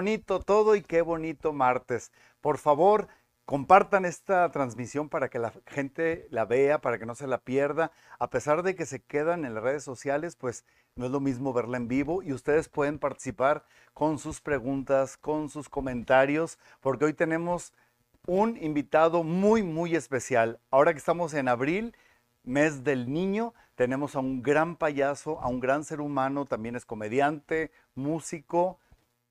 Bonito todo y qué bonito martes. Por favor, compartan esta transmisión para que la gente la vea, para que no se la pierda. A pesar de que se quedan en las redes sociales, pues no es lo mismo verla en vivo y ustedes pueden participar con sus preguntas, con sus comentarios, porque hoy tenemos un invitado muy, muy especial. Ahora que estamos en abril, mes del niño, tenemos a un gran payaso, a un gran ser humano, también es comediante, músico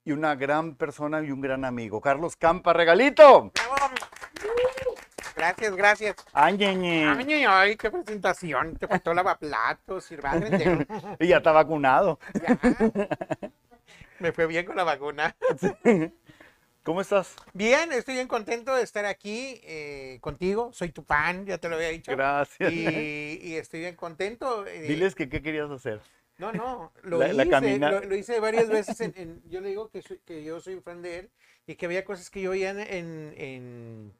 y una gran persona y un gran amigo. Carlos Campa, regalito. Gracias, gracias. Ay, ñe, ay, qué presentación. Te faltó lavaplatos, sirvarte. Y ya está vacunado. Ya. Me fue bien con la vacuna. ¿Cómo estás? Bien, estoy bien contento de estar aquí eh, contigo. Soy tu fan, ya te lo había dicho. Gracias. Y, y estoy bien contento. eh, Diles que qué querías hacer. No, no, lo La- la hice, camina- lo, lo hice varias veces. En, en- yo le digo que, soy- que yo soy fan de él y que había cosas que yo veía en, en, en,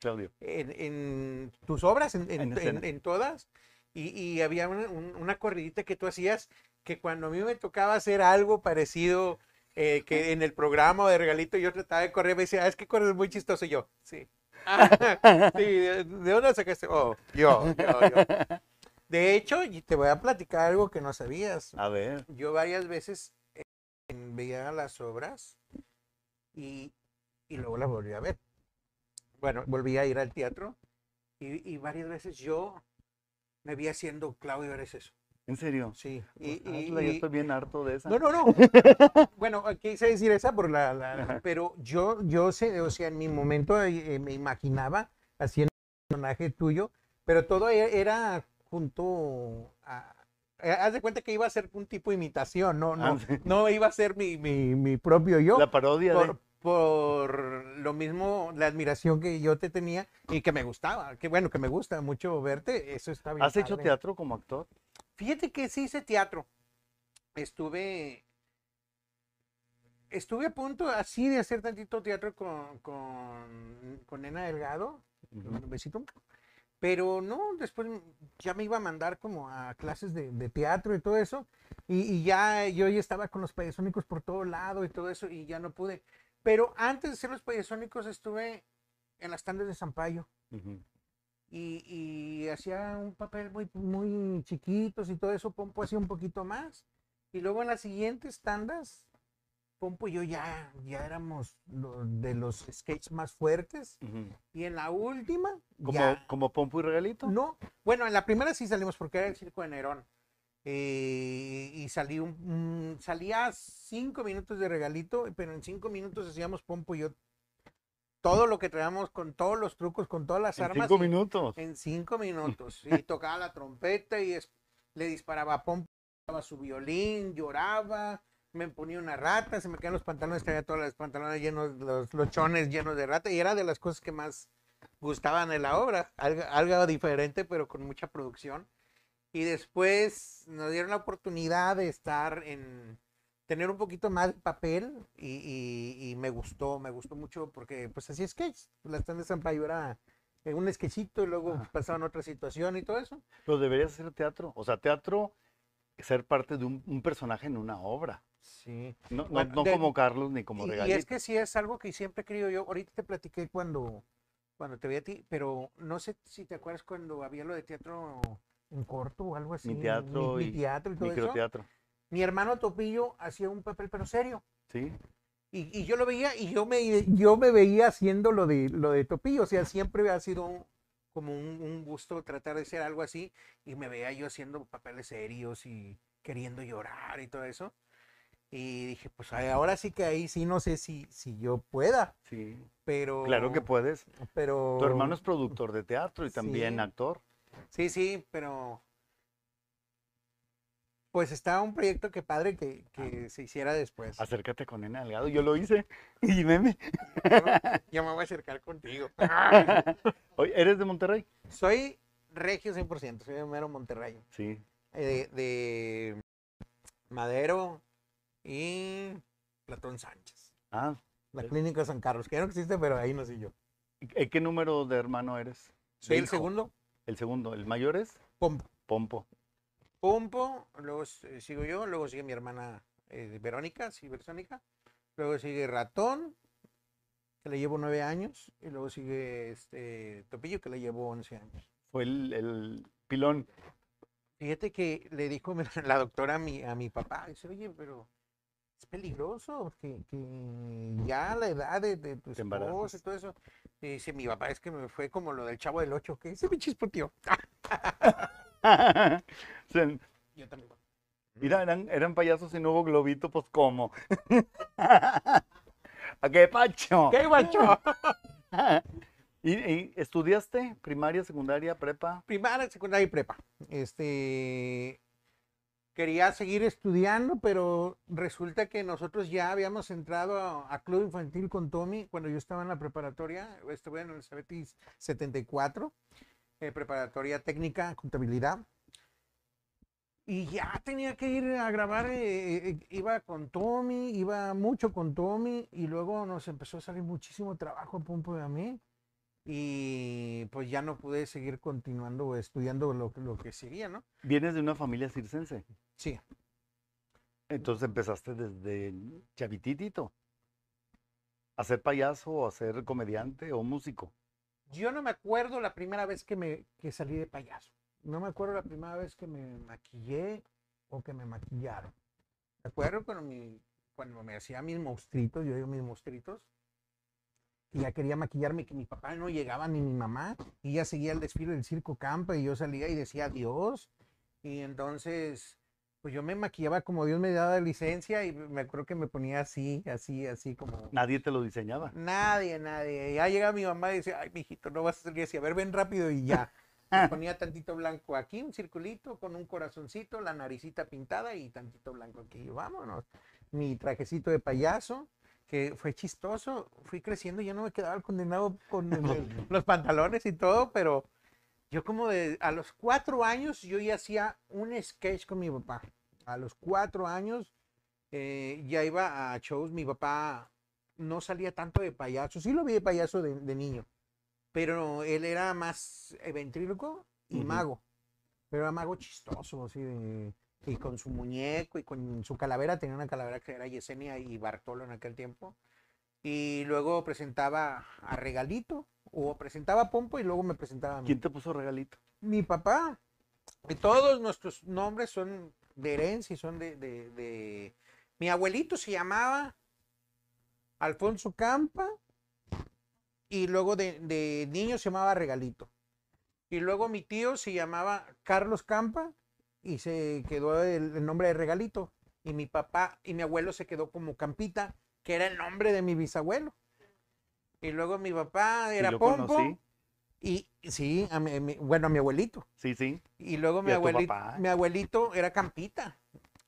Claudio. en- en tus obras, en, en- En en- escena. en todas. Y, y había una, un- una corridita que tú hacías que cuando a mí me tocaba hacer algo parecido eh, que en el programa de regalito yo trataba de correr, me decía, "Ah, es que corres muy chistoso. Y yo, sí. "Ah, sí, ¿de, de dónde sacaste? Oh, yo, yo, yo. De hecho, y te voy a platicar algo que no sabías. A ver. Yo varias veces eh, veía las obras y, y luego las volví a ver. Bueno, volví a ir al teatro y, y varias veces yo me vi haciendo Claudio eres eso. ¿En serio? Sí. Pues Y, y- hazla, yo y- estoy bien harto de esa. no, no, no. bueno, quise decir esa por la, la- pero yo, yo sé, o sea, en mi momento eh, me imaginaba haciendo un personaje tuyo, pero todo e- era junto a, eh, haz de cuenta que iba a ser un tipo de imitación, no, no, Ah, no iba a ser mi, mi, mi propio yo. La parodia de... Por, por lo mismo, la admiración que yo te tenía y que me gustaba, que bueno, que me gusta mucho verte, eso está bien. ¿Has hecho teatro como actor? Fíjate que sí hice teatro. Estuve. Estuve a punto así de hacer tantito teatro con, con, con Nena Delgado. mando un besito. Pero no, después ya me iba a mandar como a clases de, de teatro y todo eso. Y, y ya yo ya estaba con los payasónicos por todo lado y todo eso y ya no pude. Pero antes de ser los payasónicos estuve en las tandas de Zampayo Ujú. y, y hacía un papel muy, muy chiquitos y todo eso, Pompo hacía un poquito más. Y luego en las siguientes tandas, Pompo y yo ya, ya éramos lo- de los skates más fuertes. Y en la última, ¿Como, ya, como Pompo y Regalito? no. Bueno, en la primera sí salimos porque era el circo de Nerón. Eh, y salí un, salía cinco minutos de regalito, pero en cinco minutos hacíamos Pompo y yo todo lo que traíamos con todos los trucos, con todas las En armas. cinco y- minutos. en cinco minutos. Y tocaba la trompeta y es- le disparaba a Pompo, tocaba su violín, lloraba, me ponía una rata, se me caían los pantalones, traía todos los pantalones llenos, los, los chones llenos de rata. Y era de las cosas que más gustaban en la obra. Algo, algo diferente, pero con mucha producción. Y después nos dieron la oportunidad de estar en tener un poquito más de papel y, y- y me gustó, me gustó mucho porque pues así sketch. La stand de Sampaio era eh, un sketchito y luego Ajá. pasaban otra situación y todo eso. Pero deberías hacer teatro. O sea, teatro, ser parte de un, un personaje en una obra. Sí. No, no- Bueno, no de- como Carlos ni como Y, y Regalito. es que sí es algo que siempre he querido yo. Ahorita te platiqué cuando, cuando te vi a ti, pero no sé si te acuerdas cuando había lo de teatro en corto o algo así. Mi teatro mi, y teatro y todo eso. Mi hermano Topillo hacía un papel pero serio. Sí. Y, y yo lo veía y yo me, yo me veía haciendo lo de, lo de Topillo. O sea, siempre ha sido como un, un gusto tratar de ser algo así. Y me veía yo haciendo papeles serios y queriendo llorar y todo eso. Y dije, pues ahora sí que ahí sí no sé si, si yo pueda, Sí. pero... Claro que puedes. Pero... Tu hermano es productor de teatro y también Sí. actor. Sí, sí, pero... Pues está un proyecto que padre que, que se hiciera después. Acércate con Nena Delgado. Yo lo hice. Y meme. Yo, yo me voy a acercar contigo. Oye, ¿eres de Monterrey? Soy regio 100%, soy de mero Monterrey. Sí. eh, de, de Madero y Platón Sánchez. Ah, La Sí. clínica San Carlos, que ya no existe, pero ahí nací yo. ¿y ¿qué número de hermano eres? Soy el hijo. segundo, El segundo. ¿El mayor es? Pompo. Pompo. Pompo, luego eh, sigo yo, luego sigue mi hermana eh, Verónica, Cibersónica, luego sigue Ratón, que le llevo nueve años, y luego sigue este Topillo, que le llevo once años. Fue el, el pilón. Fíjate que le dijo la doctora a mi, a mi papá, dice, oye, pero es peligroso que, que ya la edad de, de tu esposa y todo eso. Y dice mi papá, es que me fue como lo del chavo del 8, que ese me chispoteó. O sea, Yo también. Mira, eran, eran payasos y no hubo globito, pues ¿cómo? ¿A qué pacho? ¿Qué guacho? ¿Y, y estudiaste primaria, secundaria, prepa? Primaria, secundaria y prepa. Este quería seguir estudiando, pero resulta que nosotros ya habíamos entrado a, a Club Infantil con Tommy cuando yo estaba en la preparatoria. Estuve en el Cebetis 74, eh, preparatoria técnica, contabilidad. Y ya tenía que ir a grabar, eh, eh, iba con Tommy, iba mucho con Tommy, y luego nos empezó a salir muchísimo trabajo a Pompo y a mí y pues ya no pude seguir continuando estudiando lo, lo que seguía, ¿no? Vienes de una familia circense. Sí. Entonces empezaste desde chavititito. A ser payaso, o a ser comediante o músico. Yo no me acuerdo la primera vez que me que salí de payaso. No me acuerdo la primera vez que me maquillé o que me maquillaron. Me acuerdo cuando, mi, cuando me hacía mis monstruitos, yo digo mis monstruitos, y ya quería maquillarme, que mi papá no llegaba ni mi mamá, y ya seguía el desfile del Circo Campa, y yo salía y decía adiós. Y entonces, pues yo me maquillaba como Dios me daba licencia, y me acuerdo que me ponía así, así, así como... Nadie te lo diseñaba. Nadie, nadie. Ya llega mi mamá y dice, ay, mijito, no vas a salir así. A ver, ven rápido y ya. Me ponía tantito blanco aquí, un circulito con un corazoncito, la naricita pintada y tantito blanco aquí. Y vámonos. Mi trajecito de payaso, que fue chistoso. Fui creciendo, ya no me quedaba el condenado con el- los pantalones y todo, pero yo como de, a los cuatro años yo ya hacía un sketch con mi papá. A los cuatro años eh, ya iba a shows. Mi papá no salía tanto de payaso. Sí lo vi de payaso de, de niño. Pero él era más eh, ventríloco y mago. Pero era mago chistoso, así de- Y con su muñeco y con su calavera. Tenía una calavera que era Yesenia y Bartolo en aquel tiempo. Y luego presentaba a Regalito. O presentaba a Pompo y luego me presentaba a mí ¿Quién te puso regalito? mi papá. Y todos nuestros nombres son de herencia y son de, de- de- Mi abuelito se llamaba Alfonso Campa y luego de, de niño se llamaba Regalito. Y luego mi tío se llamaba Carlos Campa y se quedó el, el nombre de Regalito. Y mi papá y mi abuelo se quedó como Campita, que era el nombre de mi bisabuelo. Y luego mi papá era Pompo. conocí. Y sí, a mi- mi- bueno, a mi abuelito. Sí, sí. Y luego mi Y abuelito, mi abuelito era Campita.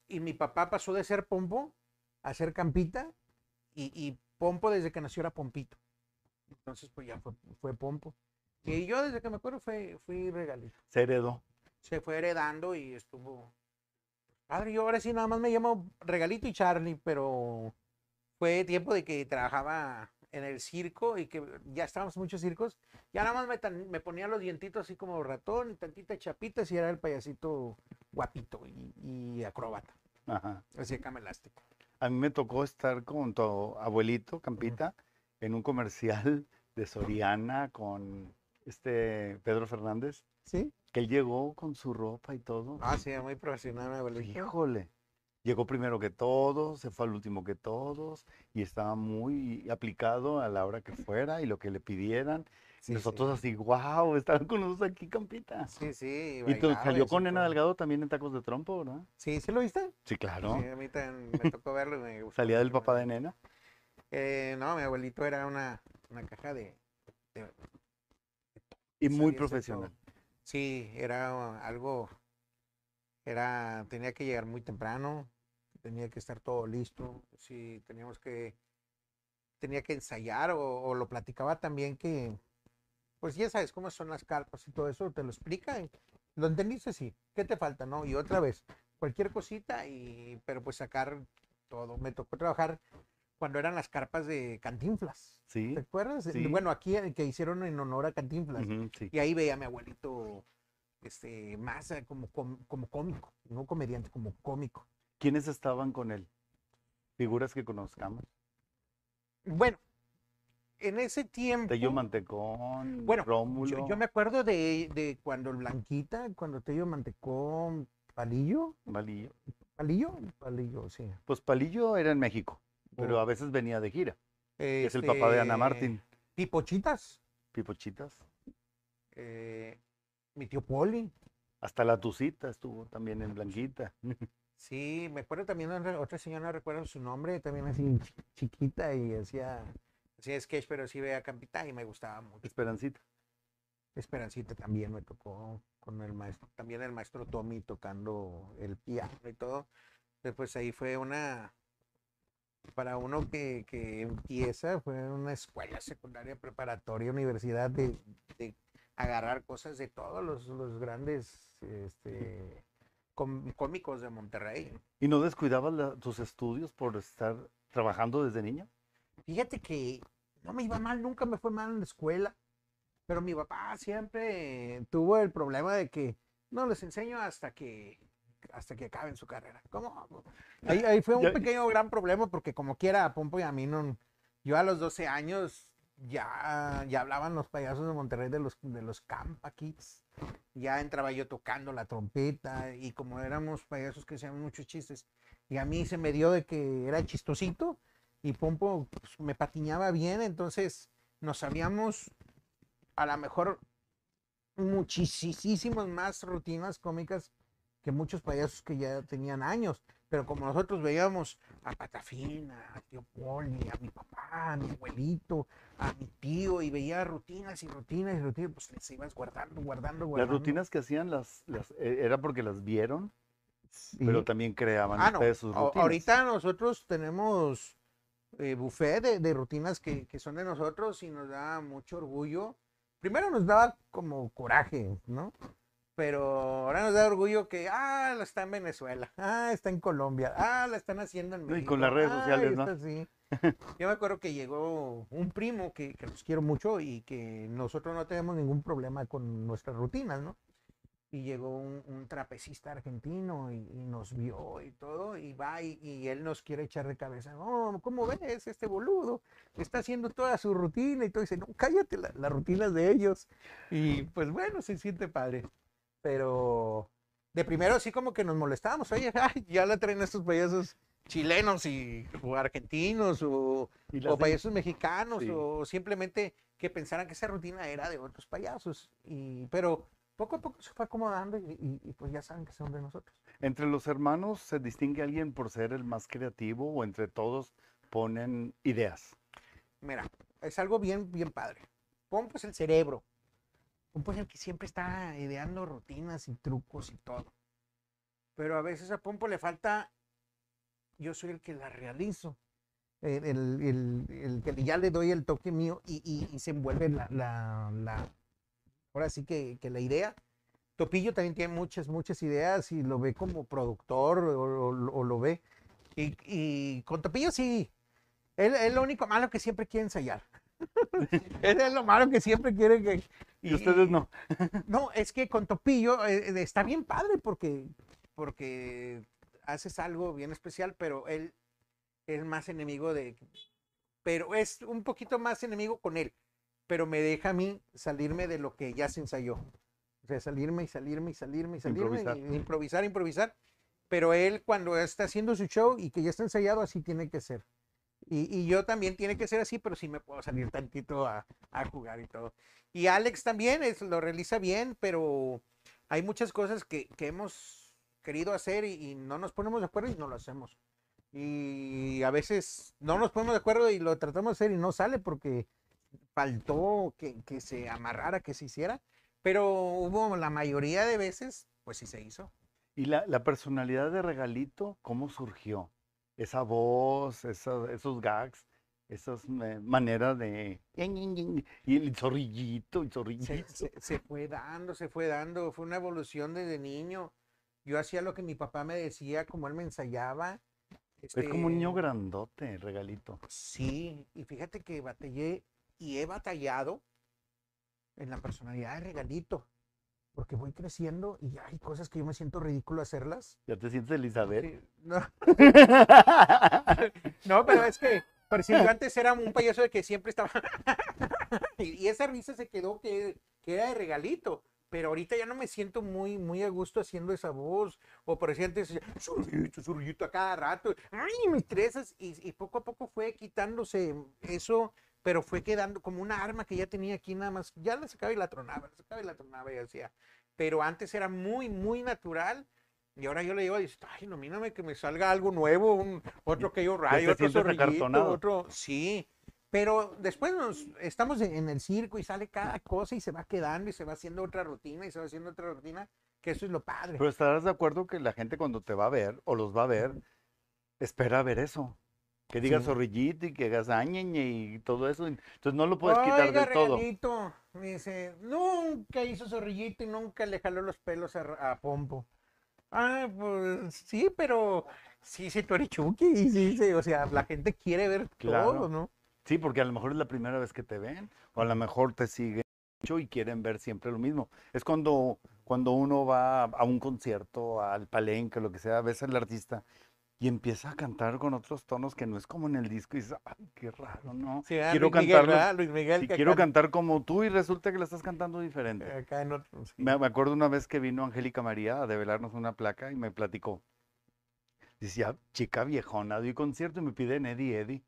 Y mi papá pasó de ser Pompo a ser Campita. Y, y Pompo desde que nació era Pompito. Entonces, pues ya fue, fue Pompo. Y yo desde que me acuerdo fue, fui regalito. Se heredó. Se fue heredando y estuvo. Padre, yo ahora sí nada más me llamo Regalito y Charlie, pero fue tiempo de que trabajaba en el circo y que ya estábamos en muchos circos. Ya nada más me, tan- me ponía los dientitos así como ratón y tantitas chapitas y era el payasito guapito y, y acróbata. Ajá. Cama elástico. A mí me tocó estar con tu abuelito, Campita, en un comercial de Soriana con este Pedro Fernández, ¿Sí? que él llegó con su ropa y todo. Ah, sí, muy profesional, mi abuelito. Híjole. Llegó primero que todos, se fue al último que todos y estaba muy aplicado a la hora que fuera y lo que le pidieran. Sí, nosotros así, wow, estaban con nosotros aquí, Campita. Sí, sí. Y tú salió con Nena. Delgado también en Tacos de Trompo, ¿verdad? Sí, ¿sí lo viste? Sí, claro. Sí, a mí también me tocó verlo. y me gustó Salía del papá de Nena. Eh, no, mi abuelito era una, una caja de... de- Y muy profesional. Sí, era algo... Era, tenía que llegar muy temprano, tenía que estar todo listo, sí, teníamos que... Tenía que ensayar o, o lo platicaba también que... Pues ya sabes cómo son las carpas y todo eso, te lo explica. ¿Lo entendiste? Sí. ¿Qué te falta? No, y otra vez, cualquier cosita, y pero pues sacar todo. Me tocó trabajar cuando eran las carpas de Cantinflas. Sí. ¿Te acuerdas? Sí. Bueno, aquí que hicieron en honor a Cantinflas. sí. Y ahí veía a mi abuelito este, más eh, como, com- como cómico, no comediante, como cómico. ¿Quiénes estaban con él? Figuras que conozcamos. Bueno, en ese tiempo. Tello Mantecón, Bueno, Rómulo. Yo, yo me acuerdo de, de cuando el Blanquita, cuando Tello Mantecón, Palillo, Palillo. Palillo, Palillo, sí. Pues Palillo era en México, pero Oh. a veces venía de gira. Es el papá de Ana Este, Martín. Pipochitas, Pipochitas. eh, mi tío Poli. Hasta la Tucita estuvo también en Blanquita. Sí, me acuerdo también de otra señora, no recuerdo su nombre, también así chi- chiquita y hacía, hacía sketch, pero sí veía Campita y me gustaba mucho. Esperancita. Esperancita también me tocó con el maestro, también el maestro Tommy tocando el piano y todo. Después ahí fue una, para uno que, que empieza, fue una escuela secundaria, preparatoria, universidad de, de agarrar cosas de todos los, los grandes este, com- cómicos de Monterrey. ¿Y no descuidabas la- tus estudios por estar trabajando desde niño? Fíjate que no me iba mal, nunca me fue mal en la escuela, pero mi papá siempre tuvo el problema de que no les enseño hasta que hasta que acaben su carrera. ¿Cómo? Ahí, ahí fue un Ya- pequeño gran problema porque como quiera a Pompo y a mí no, yo a los 12 años ya, ya hablaban los payasos de Monterrey de los, de los Campa Kids. Ya entraba yo tocando la trompeta y como éramos payasos que hacían muchos chistes y a mí se me dio de que era chistosito y Pompo pues, me patiñaba bien, entonces nos sabíamos a lo mejor muchísimas más rutinas cómicas que muchos payasos que ya tenían años, pero como nosotros veíamos a Patafina, a tío Poli, a mi papá, a mi abuelito, a mi tío, y veía rutinas y rutinas y rutinas, pues les ibas guardando, guardando, Las guardando. rutinas que hacían las, las eh, era porque las vieron, Sí. pero también creaban Ah, no. ustedes sus a- rutinas. Ahorita nosotros tenemos eh, buffet de, de rutinas que, que son de nosotros y nos da mucho orgullo. Primero nos daba como coraje, ¿no? Pero ahora nos da orgullo que, ah, la está en Venezuela, ah, está en Colombia, ah, la están haciendo en No, y México. con las redes ah, sociales, ¿no? está así". Yo me acuerdo que llegó un primo que, que los quiero mucho y que nosotros no tenemos ningún problema con nuestras rutinas, ¿no? y llegó un, un trapecista argentino y, y nos vio y todo, y va y, y él nos quiere echar de cabeza, no, ¿cómo ves este boludo? Está haciendo toda su rutina y todo, dice, no, cállate, la, la rutina es de ellos. Y pues bueno, se siente padre, pero de primero así como que nos molestábamos, oye, ay, ya la traen estos payasos chilenos y, o argentinos o, o de- payasos mexicanos Sí. o simplemente que pensaran que esa rutina era de otros payasos. Y, pero poco a poco se fue acomodando y, y- y pues ya saben que son de nosotros. ¿Entre los hermanos se distingue alguien por ser el más creativo o entre todos ponen ideas? Mira, es algo bien, bien padre. Pompo es el cerebro. Pompo es el que siempre está ideando rutinas y trucos y todo. Pero a veces a Pompo le falta, yo soy el que la realizo. El, el- el- que ya le doy el toque mío y, y- se envuelve la, la- la- ahora sí que, que la idea. Topillo también tiene muchas, muchas ideas y lo ve como productor o lo ve. Y, y con Topillo sí, él es lo único malo que siempre quiere ensayar. Ese es lo malo que siempre quiere que... Y, ustedes no. No, es que con Topillo eh, eh, está bien padre porque, porque haces algo bien especial, pero él es más enemigo de... Pero es un poquito más enemigo con él, pero me deja a mí salirme de lo que ya se ensayó. O sea, salirme y salirme y salirme y salirme. Improvisar. y improvisar, improvisar. Pero él cuando está haciendo su show y que ya está ensayado, así tiene que ser. Y, yo también tiene que ser así, pero sí me puedo salir tantito a, a jugar y todo. Y Alex también es, lo realiza bien, pero hay muchas cosas que, hemos querido hacer y, no nos ponemos de acuerdo y no lo hacemos. Y a veces no nos ponemos de acuerdo y lo tratamos de hacer y no sale porque faltó que, se amarrara, que se hiciera. Pero hubo la mayoría de veces, pues sí se hizo. ¿Y la personalidad de Regalito, cómo surgió? Esa voz, esa- esos gags, esas maneras de... Y el zorrillito, el zorrillito. se- se fue dando, se fue dando, fue una evolución desde niño. Yo hacía lo que mi papá me decía, como él me ensayaba. Es como un niño este, grandote, Regalito. Sí, y fíjate que batallé y he batallado en la personalidad de regalito, porque voy creciendo y hay cosas que yo me siento ridículo hacerlas. ¿Ya te sientes Elizabeth? Sí, no, no, pero es que si yo antes era un payaso de que siempre estaba. y, esa risa se quedó que, que era de regalito. Pero ahorita ya no me siento muy, muy a gusto haciendo esa voz. O por decir antes, a cada rato. Ay, me estresas. Y, y poco a poco fue quitándose eso, pero fue quedando como una arma que ya tenía aquí nada más. Ya la sacaba y la tronaba, la sacaba y la tronaba y decía. Pero antes era muy, muy natural. Y ahora yo le digo, ay, nomíname que me salga algo nuevo, un, otro que yo rayo, otro zorrillito, otro. Sí. Pero después nos, estamos en, en el circo y sale cada cosa y se va quedando y se va haciendo otra rutina y se va haciendo otra rutina, que eso es lo padre. Pero estarás de acuerdo que la gente cuando te va a ver o los va a ver, espera ver eso. Que digas zorrillito y que hagas añeñe y todo eso. Entonces no lo puedes quitar Oiga, del todo. regalito, me dice, nunca hizo zorrillito y nunca le jaló los pelos a, a Pompo. Ah, pues sí, pero sí, sí, tú eres Chucky, sí, sí, o sea, la gente quiere ver Claro. todo, ¿no? Sí, porque a lo mejor es la primera vez que te ven, o a lo mejor te siguen mucho y quieren ver siempre lo mismo. Es cuando, cuando uno va a un concierto, al palenque, lo que sea, ves al artista y empieza a cantar con otros tonos que no es como en el disco y dices, ay, qué raro, ¿no? Sí, ah, quiero Luis Miguel, cantarlo, ¿verdad? Luis Miguel, que quiero acá- cantar como tú y resulta que la estás cantando diferente. acá en otro, sí. Me, me acuerdo una vez que vino Angélica María a develarnos una placa y me platicó. Decía, chica viejona, doy concierto y me piden Eddie Eddie.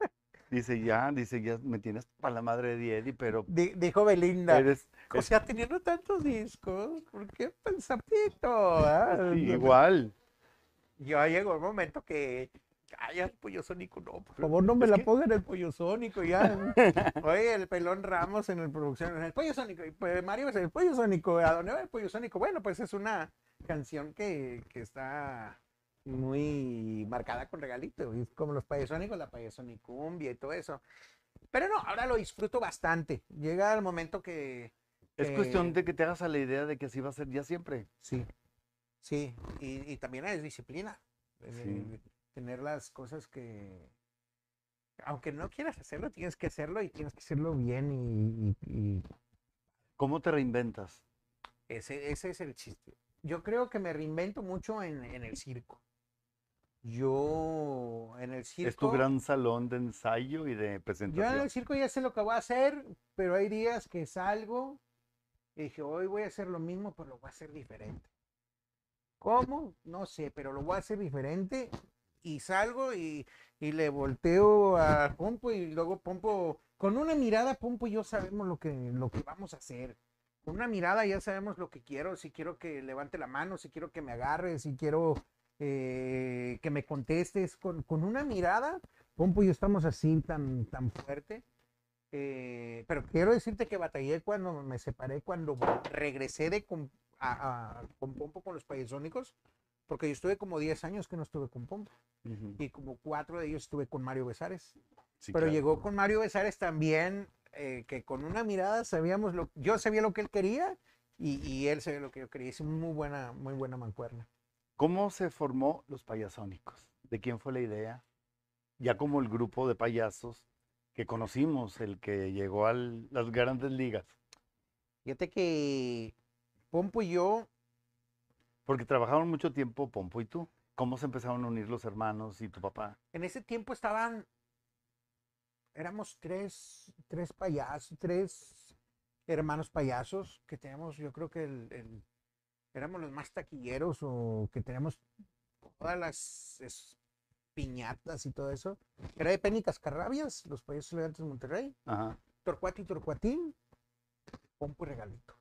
Dice, ya, dice, ya me tienes para la madre de Eddie pero Di- dijo Belinda, eres o sea, teniendo tantos discos, ¿por qué pensapito? ah? sí, igual. Ya llegó el momento que. Ay, el pollo sónico, no, por Pero favor, no me es la que- pongan el pollo sónico, ya. Oye, el pelón Ramos en el producción, el pollo sónico, y pues Mario, el pollo sónico, ¿a dónde va el pollo sónico? Bueno, pues es una canción que, que está muy marcada con regalito, y es como los payasónicos, la payasonicumbia y todo eso. Pero no, ahora lo disfruto bastante. Llega el momento que. Es cuestión que- de que te hagas a la idea de que así va a ser ya siempre. Sí, sí, y, y también es disciplina. Sí. de tener las cosas que, aunque no quieras hacerlo, tienes que hacerlo y tienes que hacerlo bien y, y- y ¿Cómo te reinventas? ese, ese es el chiste. Yo creo que me reinvento mucho en, en el circo. Yo en el circo... Es tu gran salón de ensayo y de Yo en presentación. el circo ya sé lo que voy a hacer, pero hay días que salgo y dije, hoy voy a hacer lo mismo, pero lo voy a hacer diferente. ¿Cómo? No sé, pero lo voy a hacer diferente y salgo y, y le volteo a Pompo y luego Pompo, con una mirada Pompo y yo sabemos lo que, lo que vamos a hacer. Con una mirada ya sabemos lo que quiero, si quiero que levante la mano, si quiero que me agarre, si quiero eh, que me contestes. Con, con una mirada, Pompo y yo estamos así tan, tan fuerte. Eh, pero quiero decirte que batallé cuando me separé, cuando regresé de a- a- con Pompo con los payasónicos, porque yo estuve como 10 años que no estuve con Pompo Ujú, y como cuatro de ellos estuve con Mario Besares. sí, pero claro. llegó con Mario Besares también, eh, que con una mirada sabíamos lo, yo sabía lo que él quería y, y él sabía lo que yo quería. Es muy buena, muy buena mancuerna. ¿Cómo se formó los payasónicos? ¿De quién fue la idea? Ya como el grupo de payasos que conocimos, el que llegó a las grandes ligas. Fíjate que Pompo y yo Porque trabajaron mucho tiempo Pompo y tú. ¿Cómo se empezaron a unir los hermanos y tu papá? En ese tiempo estaban, éramos tres, tres payasos, tres hermanos payasos que teníamos, yo creo que el, el- éramos los más taquilleros o que teníamos todas las es- piñatas y todo eso. Era de Penny Cascarrabias, los payasos elegantes de Monterrey, Ajá. Torcuato y Torcuatín, Pompo y Regalito.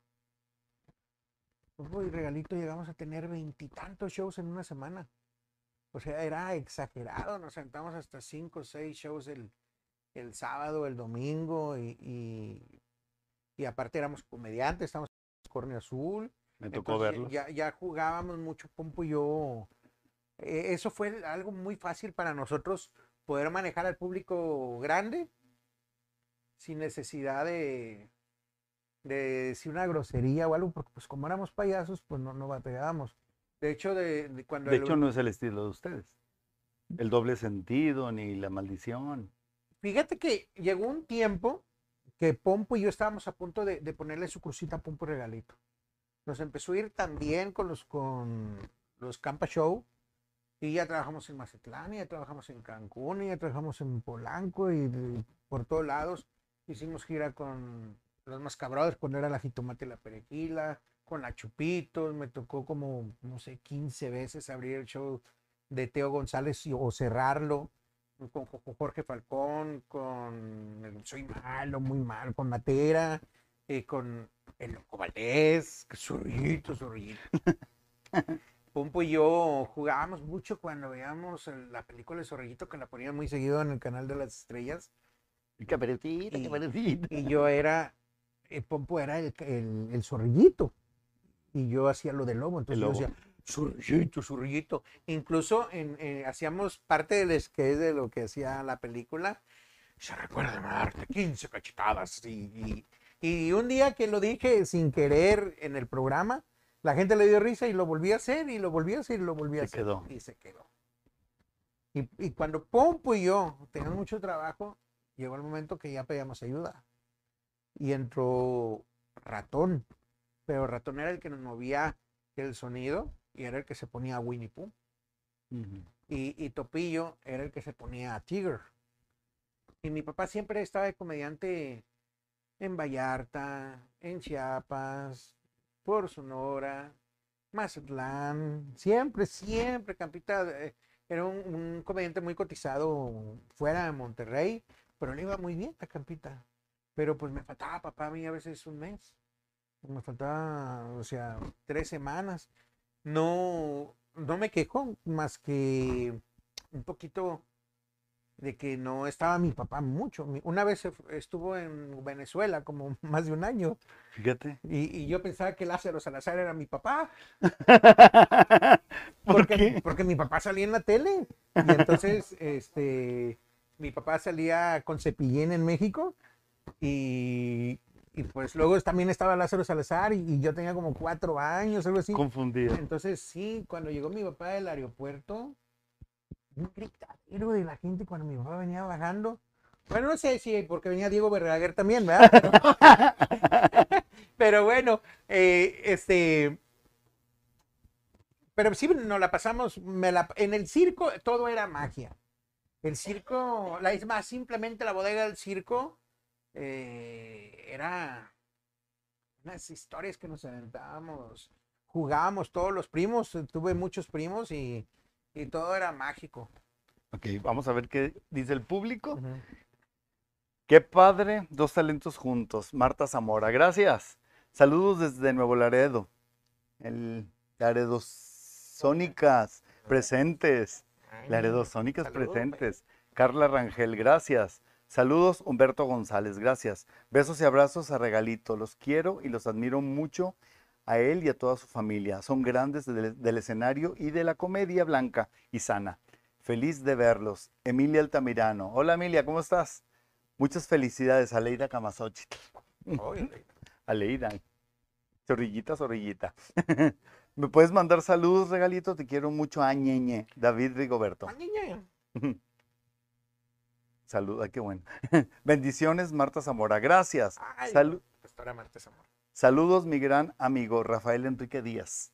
Y Regalito llegamos a tener veintitantos shows en una semana. O sea, era exagerado. Nos sentamos hasta cinco o seis shows el, el sábado, el domingo y, y, y aparte éramos comediantes, estábamos en Corneo Azul. Me tocó Entonces, verlos. Ya, ya jugábamos mucho Pompo y yo. Eh, eso fue algo muy fácil para nosotros poder manejar al público grande sin necesidad de, de decir una grosería o algo, porque pues como éramos payasos, pues no, no batallábamos. De hecho, de, de cuando De el- hecho, no es el estilo de ustedes. El doble sentido ni la maldición. Fíjate que llegó un tiempo que Pompo y yo estábamos a punto de, de ponerle su crucita a Pompo y Regalito. Nos empezó a ir tan bien con los, con los Campa Show Y ya trabajamos en Mazatlán, y ya trabajamos en Cancún, y ya trabajamos en Polanco y de- por todos lados. Hicimos gira con los Mascabrothers cuando era la Jitomate y la Perequila, con la Chupitos. Me tocó como, no sé, 15 veces abrir el show de Teo González y- o cerrarlo. Con Jo- con Jorge Falcón, con el Soy Malo, Muy Malo, con Matera, eh, con el Loco Valdés, que Zorrillito, Zorrillito. Pompo y yo jugábamos mucho cuando veíamos el- la película de Zorrillito, que la ponían muy seguido en el canal de las estrellas. Caperucita, Y- caperucita. Y yo era, eh, Pompo era el, el, el zorrillito. Y yo hacía lo del lobo. Entonces El yo lobo. decía, zorrillito, zorrillito. Incluso en, eh, hacíamos parte del sketch de lo que hacía la película. Se recuerda de darte 15 cachetadas. Y, y, y un día que lo dije sin querer en el programa, la gente le dio risa y lo volví a hacer y lo volví a hacer y lo volví a Se hacer. quedó. Y se quedó. Y, y cuando Pompo y yo teníamos mucho trabajo, llegó el momento que ya pedíamos ayuda. Y entró Ratón. Pero Ratón era el que nos movía el sonido y era el que se ponía a Winnie Pooh. Y, y Topillo era el que se ponía a Tiger. Y mi papá siempre estaba de comediante en Vallarta, en Chiapas, por Sonora, Mazatlán, siempre, siempre, Campita. eh, Era un, un comediante muy cotizado fuera de Monterrey, pero le iba muy bien a Campita. Pero pues me faltaba papá a mí a veces un mes. Me faltaba, o sea, tres semanas. No, no me quejo más que un poquito de que no estaba mi papá mucho. Una vez estuvo en Venezuela como más de un año Fíjate. y, y yo pensaba que Lázaro Salazar era mi papá. ¿Por Porque, qué? porque mi papá salía en la tele. Y entonces, este, mi papá salía con Cepillín en México. Y, y pues luego también estaba Lázaro Salazar y, y yo tenía como cuatro años, algo así. Confundido. Entonces, sí, cuando llegó mi papá del aeropuerto, un gritadero de la gente cuando mi papá venía bajando. Bueno, no sé si porque venía Diego Verdaguer también, ¿verdad? Pero, pero bueno, eh, este. Pero sí nos la pasamos. me la- en el circo todo era magia. El circo, la, es más, simplemente la bodega del circo eh, era unas historias que nos aventábamos. Jugábamos todos los primos, tuve muchos primos y, y todo era mágico. Ok, vamos a ver qué dice el público. Qué padre, dos talentos juntos. Marta Zamora, gracias. Saludos desde Nuevo Laredo. El Laredo Sónicas presentes. Laredo Sónicas presentes. Carla Rangel, gracias. Saludos, Humberto González, gracias. Besos y abrazos a Regalito. Los quiero y los admiro mucho a él y a toda su familia. Son grandes del, del escenario y de la comedia blanca y sana. Feliz de verlos. Emilia Altamirano. Hola Emilia, ¿cómo estás? Muchas felicidades a Leida Camasochitl. Aleida. Zorrillita, zorrillita. ¿Me puedes mandar saludos, regalito? Te quiero mucho, Añeñe. David Rigoberto. ah, niña. Salud, ay, qué bueno. Bendiciones, Marta Zamora. Gracias. Ay, Pastora Marta Zamora. Saludos, mi gran amigo Rafael Enrique Díaz.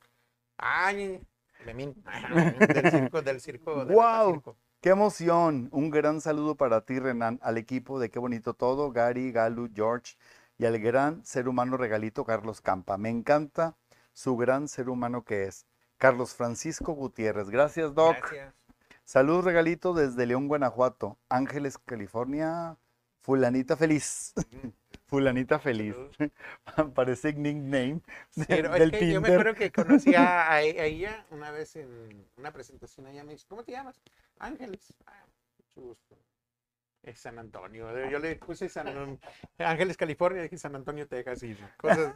Ay. Del circo, del circo. del circo. Qué emoción. Un gran saludo para ti, Renan, al equipo de Qué Bonito Todo, Gary, Galu, George y al gran ser humano regalito Carlos Campa. Me encanta su gran ser humano que es. Carlos Francisco Gutiérrez. Gracias, Doc. Gracias. Saludos, regalito desde León, Guanajuato. Ángeles, California. Fulanita feliz. Fulanita feliz. Parece nickname de- Pero es que yo me acuerdo que conocí a, a a ella una vez en una presentación. Ella me dice, ¿cómo te llamas? Ángeles. "Ah, mucho gusto. Es San Antonio. Yo le puse San Ángeles, California, dije San Antonio, Texas y cosas.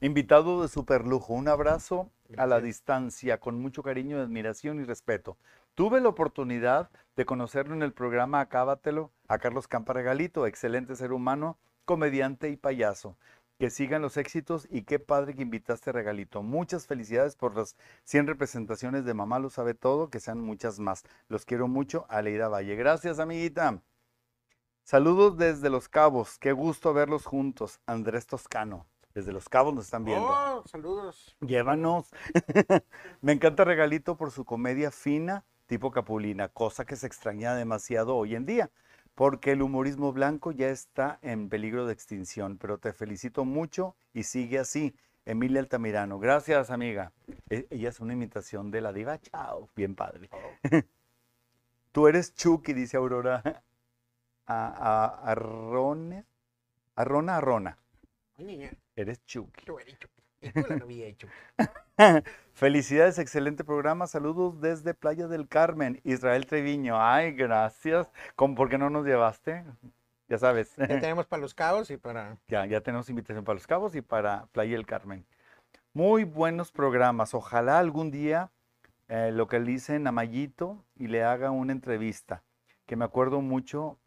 Invitado de super lujo, un abrazo a la distancia, con mucho cariño, admiración y respeto. Tuve la oportunidad de conocerlo en el programa Acábatelo a Carlos Campa Regalito, excelente ser humano, comediante y payaso. Que sigan los éxitos y qué padre que invitaste a Regalito. Muchas felicidades por las 100 representaciones de Mamá Lo Sabe Todo, que sean muchas más. Los quiero mucho, Aleida Valle. Gracias, amiguita. Saludos desde Los Cabos, qué gusto verlos juntos. Andrés Toscano. Desde Los Cabos nos están viendo. Oh, saludos. Llévanos. Me encanta Regalito por su comedia fina, tipo Capulina, cosa que se extraña demasiado hoy en día, porque el humorismo blanco ya está en peligro de extinción. Pero te felicito mucho y sigue así. Emilia Altamirano. Gracias, amiga. E- Ella es una imitación de la diva. Chao. Bien padre. Tú eres Chucky, dice Aurora. A, a, Arrone- Arrona, Arrona. Eres Chucky. qué bueno, Chucky. Y tú la novia de Chucky. Felicidades, excelente programa. Saludos desde Playa del Carmen, Israel Treviño. Ay, gracias. ¿Cómo, ¿Por qué no nos llevaste? Ya sabes, Ya tenemos para los cabos y para. ya, ya tenemos invitación para Los Cabos y para Playa del Carmen. Muy buenos programas. Ojalá algún día eh, localicen a Mayito y le haga una entrevista. Que me acuerdo mucho,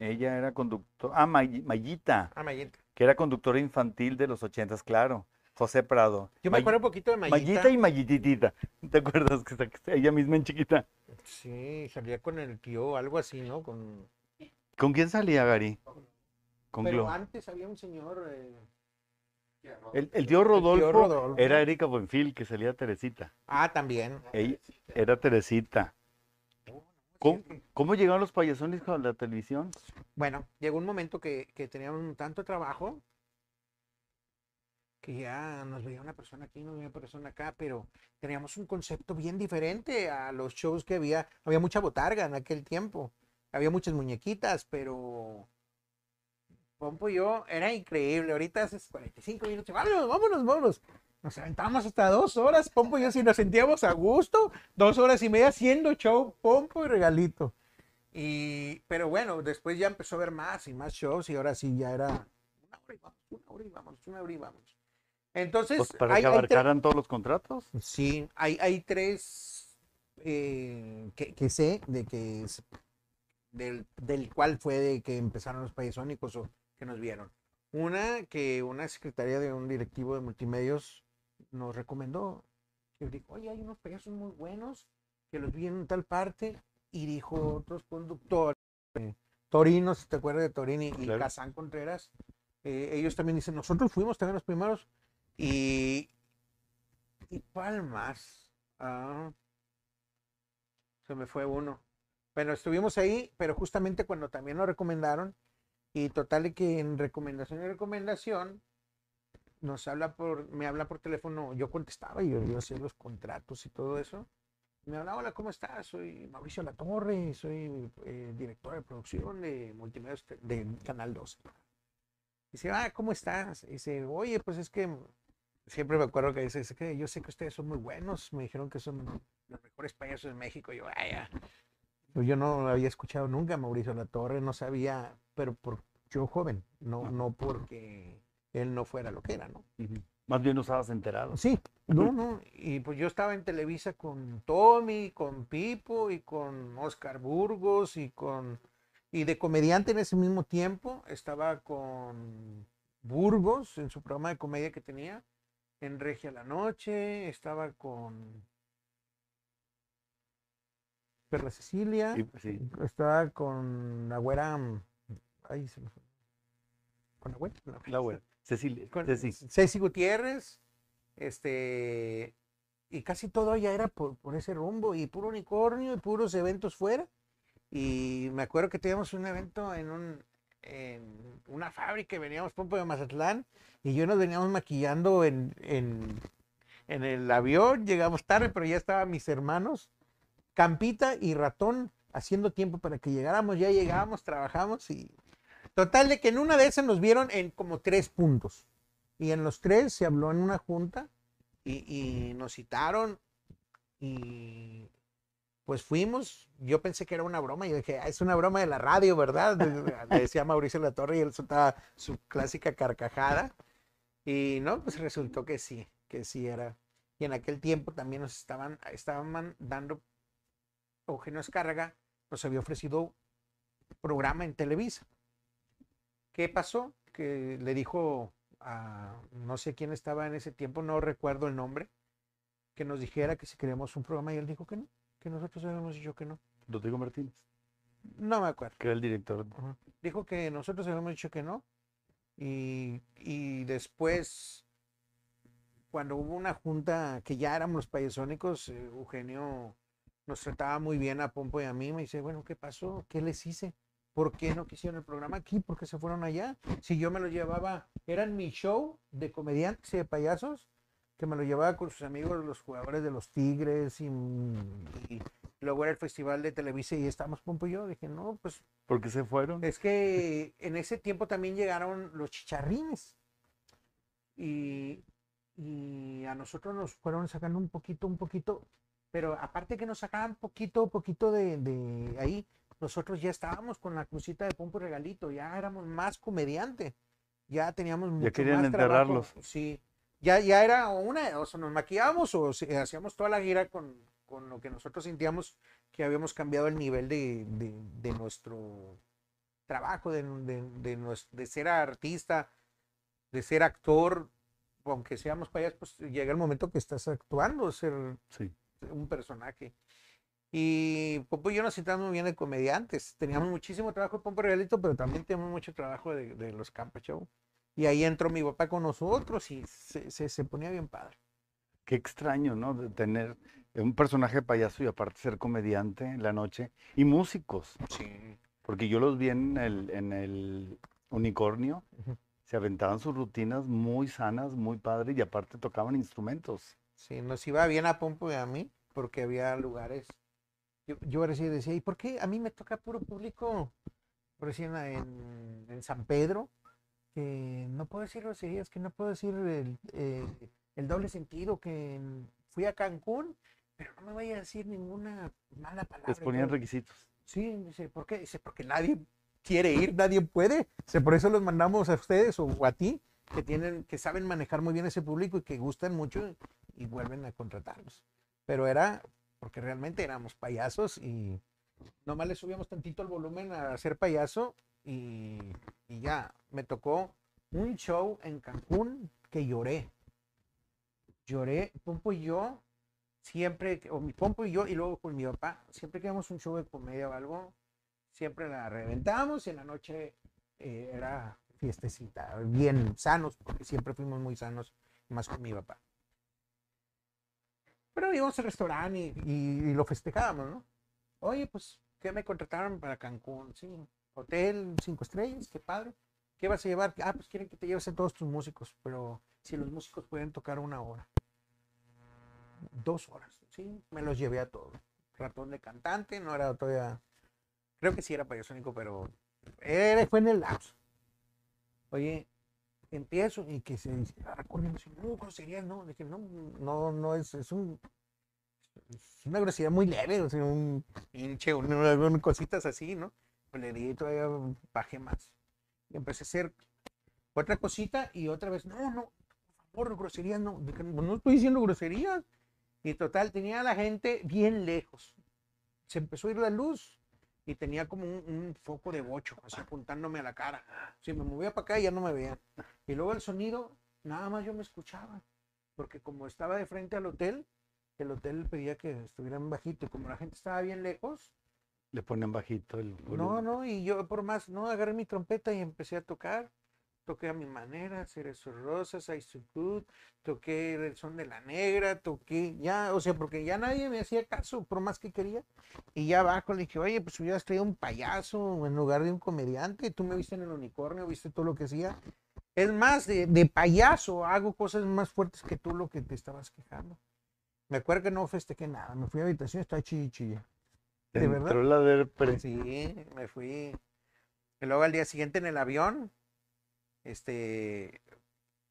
ella era conductor, ah, May- Mayita, Ah, Mayita. Que era conductora infantil de los ochentas, claro. José Prado. Yo me May- acuerdo un poquito de Mayita. Mayita y Mayititita. ¿Te acuerdas que ella misma en chiquita? Sí, salía con el tío, algo así, ¿no? Con... ¿Con quién salía Gary? Con Pero Glo. antes había un señor. eh, El, el tío Rodolfo, Rodolfo. era Erika Buenfil, que salía Teresita. Ah, también. Ella era Teresita. ¿Cómo, cómo llegaron los payasones a la televisión? Bueno, llegó un momento que, que teníamos tanto trabajo que ya nos veía una persona aquí, nos veía una persona acá, pero teníamos un concepto bien diferente a los shows que había. Había mucha botarga en aquel tiempo. Había muchas muñequitas, pero Pompo y yo era increíble. Ahorita hace 45 minutos. Vámonos, vámonos, vámonos. Nos aventamos hasta dos horas, Pompo y yo, si nos sentíamos a gusto. Dos horas y media haciendo show, Pompo y regalito. Y, pero bueno, después ya empezó a ver más y más shows y ahora sí ya era una hora y vamos, una hora y vamos, una hora y vamos. Entonces, Pues para hay- que hay abarcaran todos los contratos. Sí, hay, hay tres eh, que, que sé de que es- del, del cual fue de que empezaron los payasónicos o que nos vieron. Una que una secretaria de un directivo de multimedios nos recomendó. Que dijo, oye, hay unos payasos muy buenos que los vi en tal parte. Y dijo otros conductores, eh, Torino, si te acuerdas de Torini y Claro. Contreras, eh, ellos también dicen, nosotros fuimos también los primeros. Y ¿Y más? Ah, se me fue uno. Bueno, estuvimos ahí, pero justamente cuando también lo recomendaron, y total que en recomendación y recomendación, nos habla por, me habla por teléfono, yo contestaba y yo, yo hacía los contratos y todo eso. Me hablaba, hola, ¿cómo estás? Soy Mauricio Latorre, soy eh, director de producción de multimedia de Canal 2. Dice, ah, ¿cómo estás? Dice, oye, pues es que siempre me acuerdo que dice, "Es que yo sé que ustedes son muy buenos, me dijeron que son los mejores payasos de México. Y yo, vaya. Pues yo no había escuchado nunca a Mauricio Latorre, no sabía, pero por yo joven, no, no porque él no fuera lo que era, ¿no? Más bien no estabas enterado. Sí, no, no. Y pues yo estaba en Televisa con Tommy, con Pipo y con Oscar Burgos y con. Y de comediante en ese mismo tiempo estaba con Burgos en su programa de comedia que tenía, en Regia la Noche, estaba con Perla Cecilia, pues, sí. estaba con la güera. mm, Ay, se me fue. ¿Con la güera? La güera. Ceci. Ceci Gutiérrez, este, y casi todo ya era por, por ese rumbo, y puro unicornio, y puros eventos fuera. Y me acuerdo que teníamos un evento en, un, en una fábrica, y veníamos Pompo de Mazatlán, y yo nos veníamos maquillando en, en, en el avión, llegamos tarde, pero ya estaban mis hermanos, Campita y Ratón, haciendo tiempo para que llegáramos, ya llegamos, trabajamos y Total de que en una de esas nos vieron en como tres puntos. Y en los tres se habló en una junta y, y nos citaron y pues fuimos. Yo pensé que era una broma. Yo dije, "Ah, es una broma de la radio, ¿verdad? Le decía Mauricio Latorre y él soltaba su clásica carcajada. Y no, pues resultó que sí, que sí era. Y en aquel tiempo también nos estaban, estaban dando, Eugenio Escárraga nos había ofrecido programa en Televisa. ¿Qué pasó? Que le dijo a no sé quién estaba en ese tiempo, no recuerdo el nombre, que nos dijera que si queríamos un programa y él dijo que no, que nosotros habíamos dicho que no. Rodrigo Martínez, No me acuerdo. que era el director. Dijo que nosotros habíamos dicho que no Y, y después, cuando hubo una junta que ya éramos los payasónicos, eh, Eugenio nos trataba muy bien a Pompo y a mí. Me dice, bueno, ¿qué pasó? ¿Qué les hice? ¿Por qué no quisieron el programa aquí? ¿Por qué se fueron allá? Si yo me lo llevaba, eran mi show de comediantes y de payasos, que me lo llevaba con sus amigos, los jugadores de los Tigres, y, y luego era el festival de Televisa y estábamos Pompo y yo. Dije, no, pues ¿Por qué se fueron? es que en ese tiempo también llegaron los chicharrines. Y, y a nosotros nos fueron sacando un poquito, un poquito. Pero aparte que nos sacaban poquito, poquito de, de ahí, nosotros ya estábamos con la crucita de Pompo y Regalito. Ya éramos más comediante. Ya teníamos mucho querían más trabajo. enterrarlos. Sí. Ya, ya era una, o sea, nos maquillábamos o hacíamos toda la gira con, con lo que nosotros sentíamos que habíamos cambiado el nivel de, de, de nuestro trabajo, de, de, de ser artista, de ser actor, aunque seamos payasos, pues llega el momento que estás actuando, ser Sí. un personaje. Y Pompo y yo nos sentábamos muy bien de comediantes. Teníamos muchísimo trabajo de Pompo Regalito, pero también teníamos mucho trabajo de, de los Campa Show. Y ahí entró mi papá con nosotros y se, se, se ponía bien padre. Qué extraño, ¿no? De tener un personaje de payaso y aparte ser comediante en la noche y músicos. Sí. Porque yo los vi en el, en el unicornio, Ujú. se aventaban sus rutinas muy sanas, muy padres y aparte tocaban instrumentos. Sí, nos iba bien a Pompo y a mí, porque había lugares. Yo, yo ahora sí decía, ¿y por qué a mí me toca puro público? Decir, en, en- San Pedro, que no puedo decir groserías, que no puedo decir el, eh, el doble sentido, que fui a Cancún, pero no me vaya a decir ninguna mala palabra. Les ponían todo". requisitos. Sí, dice, ¿por qué? Dice, porque nadie quiere ir, nadie puede. Dice, por eso los mandamos a ustedes o a ti, que tienen, que saben manejar muy bien ese público y que gustan mucho y vuelven a contratarlos. Pero era porque realmente éramos payasos y nomás le subíamos tantito el volumen a ser payaso y, y ya, me tocó un show en Cancún que lloré. Lloré, Pompo y yo, siempre, o mi Pompo y yo, y luego con mi papá, siempre que a un show de comedia o algo, siempre la reventábamos y en la noche eh, era fiestecita, bien sanos, porque siempre fuimos muy sanos, más con mi papá. Pero íbamos al restaurante y, lo festejábamos, ¿no? Oye, pues, ¿qué me contrataron para Cancún? Sí, hotel, cinco estrellas, qué padre. ¿Qué vas a llevar? Ah, pues quieren que te lleves a todos tus músicos, pero si los músicos pueden tocar una hora. Dos horas, sí, me los llevé a todos. Ratón de cantante, no era todavía, creo que sí era payasónico, pero era- fue en el lapso. Oye, empiezo y que se dice, ah, dice, no, groserías, no. Dije, no, no, no, es, es un, es una grosería muy leve, o sea, un hinche, un- un- cositas así, ¿no? Pues le di todavía, bajé más. Y empecé a hacer otra cosita y otra vez, no, no, por favor, groserías, no. No estoy diciendo groserías. Y total, tenía a la gente bien lejos. Se empezó a ir la luz y tenía como un, un foco de bocho, así apuntándome a la cara. Si me movía para acá ya no me veían. Y luego el sonido, nada más yo me escuchaba. Porque como estaba de frente al hotel, el hotel pedía que estuvieran bajito. Y como la gente estaba bien lejos, Le ponen bajito el no, no, y yo por más, no, agarré mi trompeta y empecé a tocar. Toqué a mi manera, Cerezos Rosas, I So Good, toqué el son de la negra, toqué ya, o sea, porque ya nadie me hacía caso, por más que quería. Y ya abajo le dije, oye, pues hubieras traído un payaso en lugar de un comediante. Tú me viste en el unicornio, viste todo lo que hacía. Es más, de, de payaso hago cosas más fuertes que tú lo que te estabas quejando. Me acuerdo que no festejé nada, me fui a habitación, estaba chilla. ¿De verdad? La. Sí, me fui. Y luego al día siguiente en el avión, este,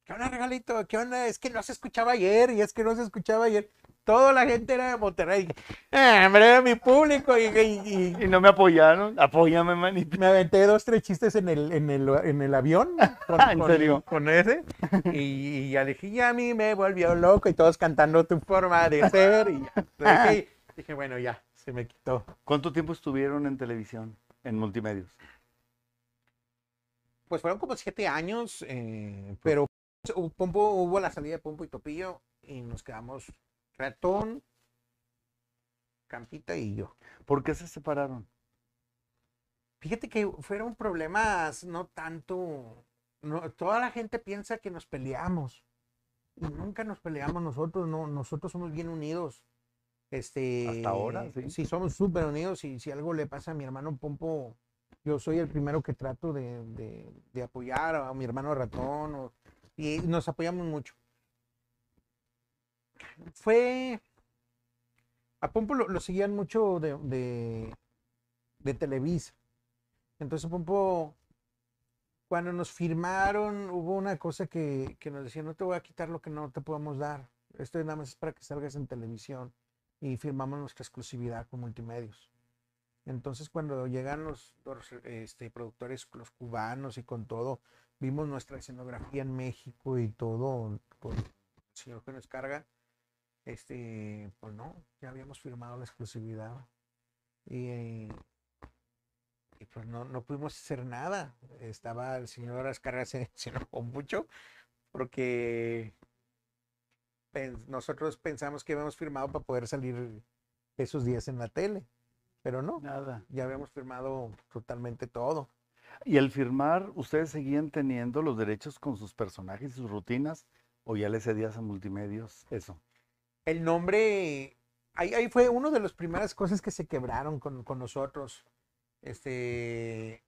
¿qué onda, regalito? ¿Qué onda? Es que no se escuchaba ayer y es que no se escuchaba ayer. Toda la gente era de Monterrey. Ah, hombre, era mi público y, y- y Y no me apoyaron. Apóyame, manito. me aventé dos, tres chistes en el, en el, en el avión. Con, ¿En con- serio? Con ese. Y, ya dije, y a mí me volvió loco y todos cantando tu forma de ser. Y ya. Dije, dije, bueno, ya, se me quitó. ¿Cuánto tiempo estuvieron en televisión, en multimedios? Pues fueron como siete años, eh, pero hubo, Pompo- hubo la salida de Pompo y Topillo y nos quedamos Ratón, Campita y yo. ¿Por qué se separaron? Fíjate que fueron problemas no tanto no, toda la gente piensa que nos peleamos. Y nunca nos peleamos nosotros, no, nosotros somos bien unidos. Este, Hasta ahora, sí. Sí, somos súper unidos y si algo le pasa a mi hermano Pompo, yo soy el primero que trato de, de- apoyar a mi hermano Ratón y nos apoyamos mucho. Fue... A Pompo lo, seguían mucho de, de, de Televisa. Entonces Pompo, cuando nos firmaron, hubo una cosa que, que nos decía, no te voy a quitar lo que no te podemos dar. Esto nada más es para que salgas en televisión. Y firmamos nuestra exclusividad con multimedios. Entonces cuando llegan los, los, este, productores, los cubanos y con todo, vimos nuestra escenografía en México y todo con el señor que nos carga. Este, pues no, ya habíamos firmado la exclusividad. Y, eh, pues no, no pudimos hacer nada. Estaba el señor Ascarga se, se enojó mucho porque nosotros pensamos que habíamos firmado para poder salir esos días en la tele, pero no, Nada. ya habíamos firmado totalmente todo. Y al firmar, ¿ustedes seguían teniendo los derechos con sus personajes y sus rutinas? ¿O ya le cedías a multimedios eso? El nombre, ahí, ahí fue una de las primeras cosas que se quebraron con, con nosotros. Este,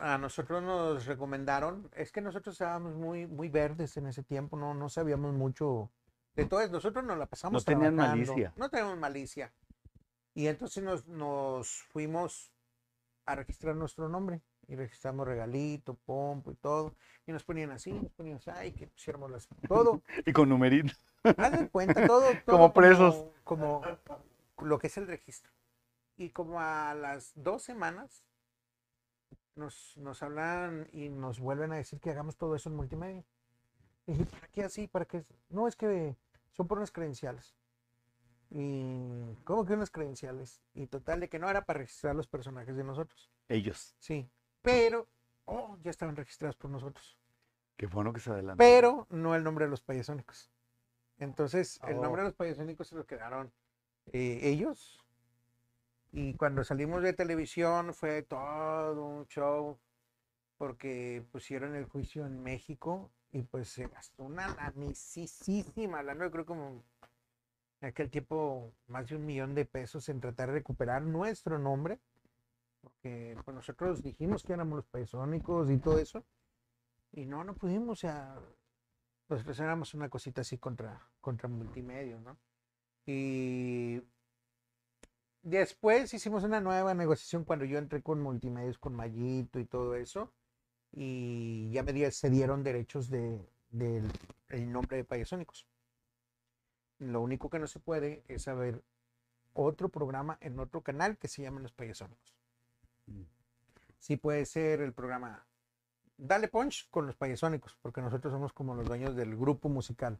a nosotros nos recomendaron, es que nosotros estábamos muy, muy verdes en ese tiempo, no, no sabíamos mucho de todo. Nosotros nos la pasamos No tenían trabajando, malicia. No teníamos malicia. Y entonces nos, nos fuimos a registrar nuestro nombre. Y registramos regalito, pompo y todo. Y nos ponían así, nos ponían así, ay, que pusiéramos las, todo. Y con numerito. Haz de cuenta, todo, todo Como presos. Como, lo que es el registro. Y como a las dos semanas nos, nos hablan y nos vuelven a decir que hagamos todo eso en multimedia. Y dije, ¿para qué así? ¿Para qué? No, es que son por unas credenciales. Y, ¿cómo que unas credenciales? Y total, de que no era para registrar los personajes de nosotros. Ellos. Sí. Pero, oh, ya estaban registrados por nosotros Qué bueno que se adelantaron. pero no el nombre de los payasónicos. Entonces, el Oh. nombre de los payasónicos se lo quedaron eh, ellos. Y cuando salimos de televisión fue todo un show porque pusieron el juicio en México y pues se gastó una lanisísima lana, creo como en aquel tiempo más de un millón de pesos en tratar de recuperar nuestro nombre. Porque pues, nosotros dijimos que éramos los payasónicos y todo eso. Y no, no pudimos, o sea, nosotros éramos una cosita así contra, contra multimedia, ¿no? Y después hicimos una nueva negociación cuando yo entré con multimedios, con Mayito y todo eso. Y ya se dieron derechos de, del el nombre de Payasónicos. Lo único que no se puede es saber otro programa en otro canal que se llama Los Payasónicos. Mm. Sí puede ser el programa Dale Punch con los Payasónicos, porque nosotros somos como los dueños del grupo musical,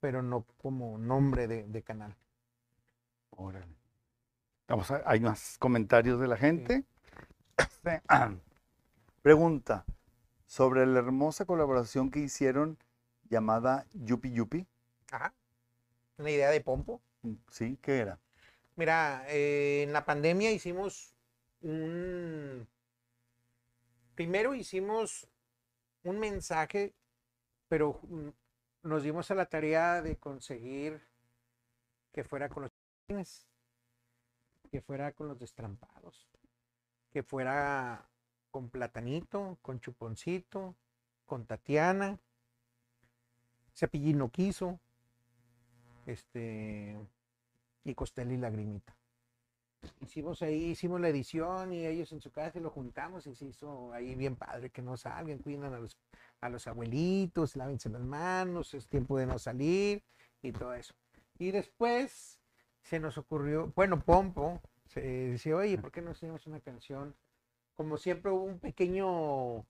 pero no como nombre de, de canal. Órale. Vamos a, hay más comentarios de la gente. Este, Pregunta sobre la hermosa colaboración que hicieron llamada Yupi Yupi. Ajá. Una idea de Pompo. ¿Sí? ¿Qué era? Mira, eh, en la pandemia hicimos un... Primero hicimos un mensaje, pero mm, nos dimos a la tarea de conseguir que fuera con los chiquines, que fuera con los destrampados, que fuera con Platanito, con Chuponcito, con Tatiana. Cepillín no quiso. Este y Costel y Lagrimita. Hicimos ahí, hicimos la edición y ellos en su casa lo juntamos y se hizo ahí bien padre que no salgan, cuidan a los, a los abuelitos, lávense las manos, es tiempo de no salir y todo eso. Y después se nos ocurrió, bueno, Pompo se decía, oye, ¿por qué no hacemos una canción? Como siempre hubo un pequeño,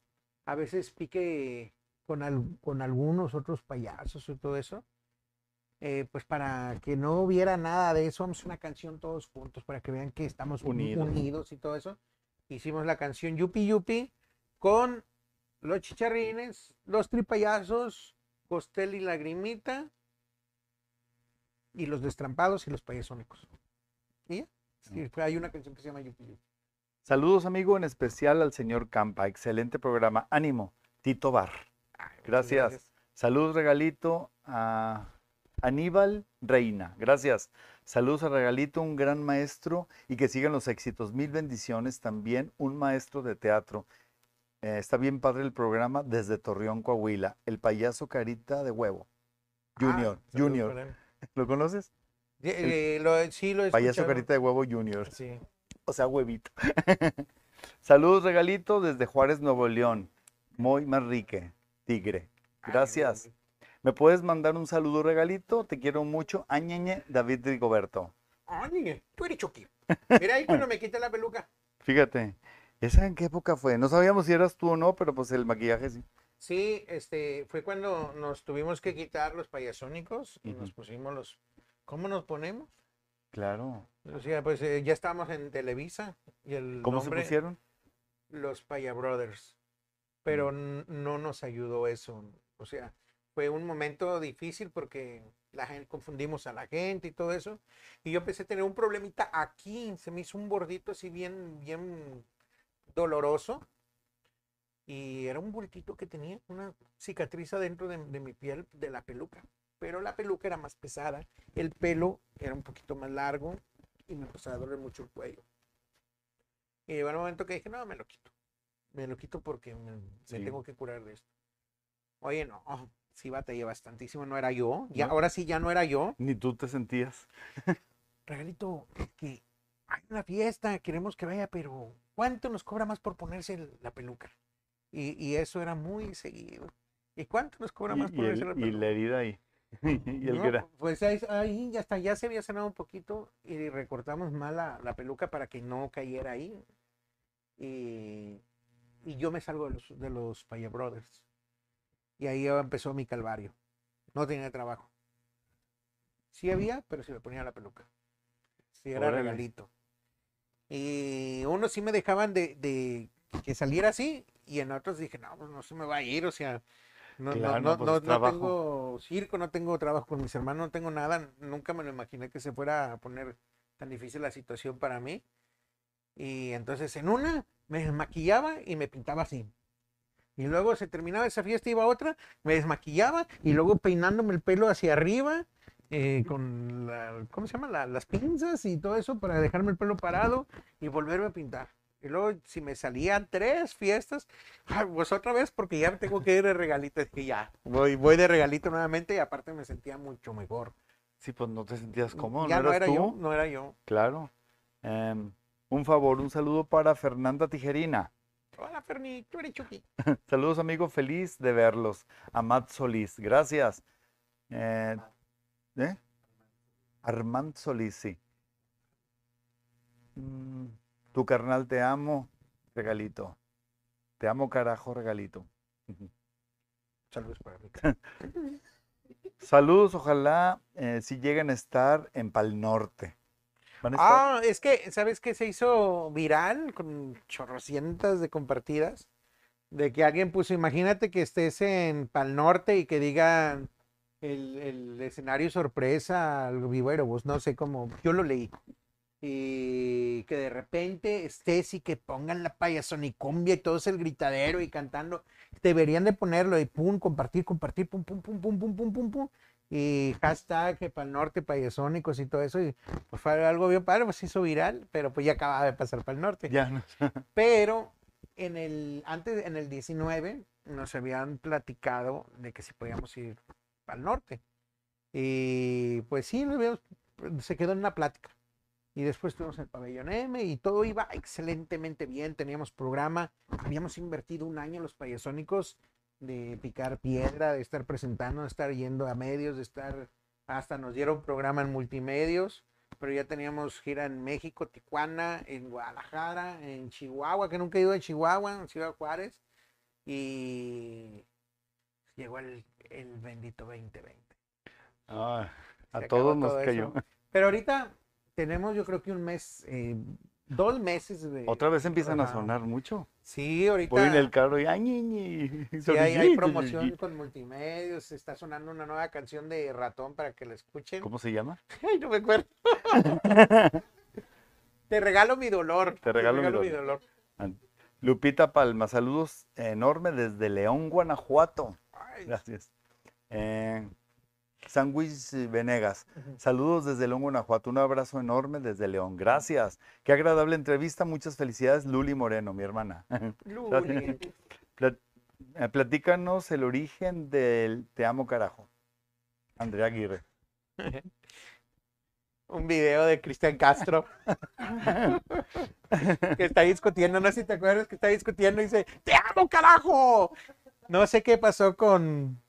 a veces pique con, al- con algunos otros payasos y todo eso eh, pues para que no hubiera nada de eso, vamos a una canción todos juntos para que vean que estamos uni- Unidos. unidos, y todo eso. Hicimos la canción Yupi Yupi con los chicharrines, los tripayazos, Costel y Lagrimita y los destrampados y los payasónicos. ¿Y? Sí, fue- hay una canción que se llama Yupi Yupi. Saludos, amigo, en especial al señor Campa. Excelente programa. Ánimo. Tito Bar. Ay, muchas Gracias. Salud, regalito a Aníbal Reina. Gracias. Saludos a Regalito, un gran maestro y que sigan los éxitos. Mil bendiciones. También un maestro de teatro. Eh, está bien padre el programa desde Torreón, Coahuila. El payaso Carita de Huevo. Junior, Ah, Junior. él. ¿Lo conoces? Eh, eh, lo- sí, lo he Payaso escuchado. Carita de Huevo Junior. Sí. O sea, huevito. Saludos, Regalito, desde Juárez, Nuevo León. Muy Manrique, Tigre. Ay, Gracias. ¿Me puedes mandar un saludo, Regalito? Te quiero mucho. Añeñe, David Rigoberto. Ay, tú eres Chucky. Mira ahí cuando me quité la peluca. Fíjate, ¿esa en qué época fue? No sabíamos si eras tú o no, pero pues el maquillaje sí. Sí, este, fue cuando nos tuvimos que quitar los payasónicos y nos pusimos los... ¿Cómo nos ponemos? Claro. O sea, pues eh, ya estábamos en Televisa y el ¿Cómo nombre, se pusieron? los Paya Brothers. Pero no nos ayudó eso. O sea, fue un momento difícil porque la gente confundimos a la gente y todo eso. Y yo empecé a tener un problemita aquí. Se me hizo un bordito así bien, bien doloroso. Y era un bultito que tenía, una cicatriz adentro de, de mi piel de la peluca. Pero la peluca era más pesada. El pelo era un poquito más largo y me empezó a doler mucho el cuello. Y llegó el momento que dije, no, me lo quito. Me lo quito porque me, tengo que curar de esto. Oye, no, oh, sí batallé bastantísimo, no era yo. Ya, No. ahora sí ya no era yo. Ni tú te sentías. Regalito, es que hay una fiesta, queremos que vaya, pero ¿cuánto nos cobra más por ponerse la peluca? Y, y eso era muy seguido. ¿Y cuánto nos cobra Y, más y por ponerse la y peluca? la herida ahí. y el No, que era. Pues ahí, ahí ya está, ya se había sanado un poquito y recortamos mal la, la peluca para que no cayera ahí. Y, y yo me salgo de los, de los Paya Brothers. Y ahí empezó mi calvario. No tenía trabajo. Sí había, pero se me ponía la peluca. Sí era Órale. regalito. Y unos sí me dejaban de, de que saliera así y en otros dije, no, pues no se me va a ir, o sea, no, no- Claro, no, pues, no- es no trabajo. tengo circo, no tengo trabajo con mis hermanos, no tengo nada, nunca me lo imaginé que se fuera a poner tan difícil la situación para mí. Y entonces en una me desmaquillaba y me pintaba así. Y luego se terminaba esa fiesta, iba a otra, me desmaquillaba y luego peinándome el pelo hacia arriba eh, con la, ¿cómo se llama? La- las pinzas y todo eso para dejarme el pelo parado y volverme a pintar. Y luego si me salían tres fiestas, pues otra vez porque ya tengo que ir de regalito, es que ya voy, voy de regalito nuevamente y aparte me sentía mucho mejor. Sí, pues no te sentías cómodo. ya ¿No no era tú? yo, no era yo. Claro. Em, un favor, un saludo para Fernanda Tijerina. Hola Ferni, tú eres Chucky. Saludos, amigo, feliz de verlos. Amat Solís, gracias. Eh, ¿eh? Armand Solís, sí. Mm, tu carnal, te amo, regalito. Te amo, carajo, regalito. Saludos para mí. Saludos, ojalá eh, si lleguen a estar en Pal Norte. Ah, es que, ¿sabes qué se hizo viral con chorrocientas de compartidas? De que alguien puso, imagínate que estés en Pal Norte y que digan el, el escenario sorpresa, algo vivo, vos no sé cómo, yo lo leí. Y que de repente estés y que pongan la payasonicumbia y todo es el gritadero y cantando. Deberían de ponerlo y pum, compartir, compartir, pum, pum, pum, pum, pum, pum, pum, pum. Y hashtag para el norte, payasónicos y todo eso. Y pues fue algo bien padre, pues se hizo viral, pero pues ya acababa de pasar para el norte. Ya no. Pero en el, antes, en el 19, nos habían platicado de que si podíamos ir al norte. Y pues sí, se quedó en una plática. Y después estuvimos en el pabellón M y todo iba excelentemente bien. Teníamos programa, habíamos invertido un año los payasónicos de picar piedra, de estar presentando, de estar yendo a medios, de estar, hasta nos dieron programa en multimedios pero ya teníamos gira en México, Tijuana, en Guadalajara, en Chihuahua, que nunca he ido a Chihuahua, en Ciudad Juárez, y llegó el, el bendito 2020. Ah, a todos nos todo eso. cayó. Pero ahorita tenemos yo creo que un mes, eh, dos meses de... Otra vez empiezan a sonar mucho. Sí, ahorita Voy en el carro y ¡ay, ñi, sí hay, hay promoción con multimedios, está sonando una nueva canción de Ratón para que la escuchen. ¿Cómo se llama? Ay, no me acuerdo. Te regalo mi dolor. Te regalo mi mi dolor. dolor. Lupita Palma, saludos enorme desde León, Guanajuato. Ay, Gracias. Eh, Sandwich Venegas, saludos desde León, Guanajuato. Un abrazo enorme desde León. Gracias. Qué agradable entrevista. Muchas felicidades, Luli Moreno, mi hermana. Luli. Plat- eh, platícanos el origen del Te amo carajo. Andrea Aguirre. Un video de Cristian Castro que está discutiendo, no sé si te acuerdas que está discutiendo y dice, ¡Te amo, carajo! No sé qué pasó con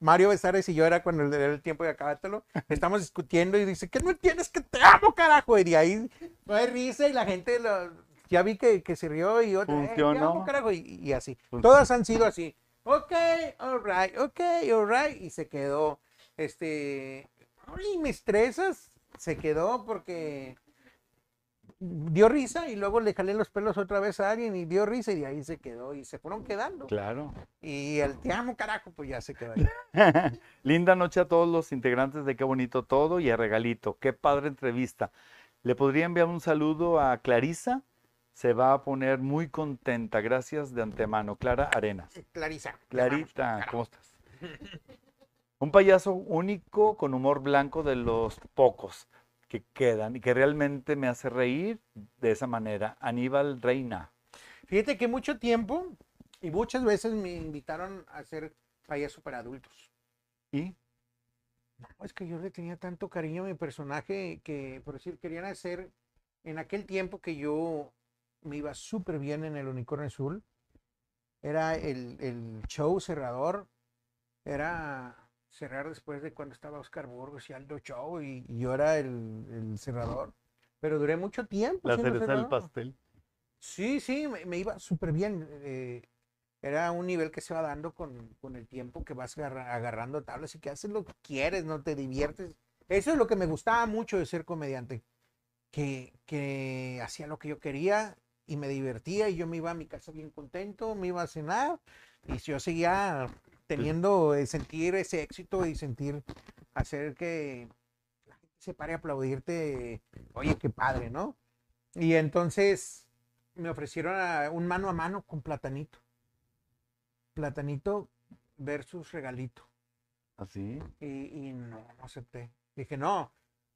Mario Besares y yo era cuando era el tiempo de acabártelo. Estamos discutiendo y dice, ¿qué no entiendes que te amo, carajo? Y de ahí no hay risa y la gente lo- ya vi que, que se rió y otra, "Eh, te Funcionó. amo, carajo, y, y así. Funcionó. Todas han sido así. Ok, alright, ok, alright. Y se quedó, este, ay, me estresas. Se quedó porque dio risa y luego le jalé los pelos otra vez a alguien y dio risa y de ahí se quedó y se fueron quedando. Claro. Y el te amo, carajo, pues ya se quedó ahí. Linda noche a todos los integrantes de Qué Bonito Todo y a Regalito. Qué padre entrevista. ¿Le podría enviar un saludo a Clarisa? Se va a poner muy contenta. Gracias de antemano. Clara Arenas. Clarisa. Clarita, carajo. ¿cómo estás? Un payaso único con humor blanco de los pocos que quedan y que realmente me hace reír de esa manera. Aníbal Reina. Fíjate que mucho tiempo y muchas veces me invitaron a ser payaso para adultos. ¿Y? No, es que yo le tenía tanto cariño a mi personaje que, por decir, querían hacer en aquel tiempo que yo me iba súper bien en el Unicornio Azul. Era el, el show cerrador. Era cerrar después de cuando estaba Oscar Burgos y Aldo Show y, y yo era el, el cerrador. Pero duré mucho tiempo. La cereza del pastel. Sí, sí, me, me iba súper bien. eh, era un nivel que se va dando con, con el tiempo, que vas agarra- agarrando tablas y que haces lo que quieres, no te diviertes. Eso es lo que me gustaba mucho de ser comediante, que, que hacía lo que yo quería y me divertía y yo me iba a mi casa bien contento, me iba a cenar y yo seguía teniendo, eh, sentir ese éxito y sentir, hacer que la gente se pare a aplaudirte, oye, qué padre, ¿no? Y entonces me ofrecieron a- un mano a mano con Platanito. Platanito versus Regalito. ¿Así? Y, y no, no acepté. Dije, no,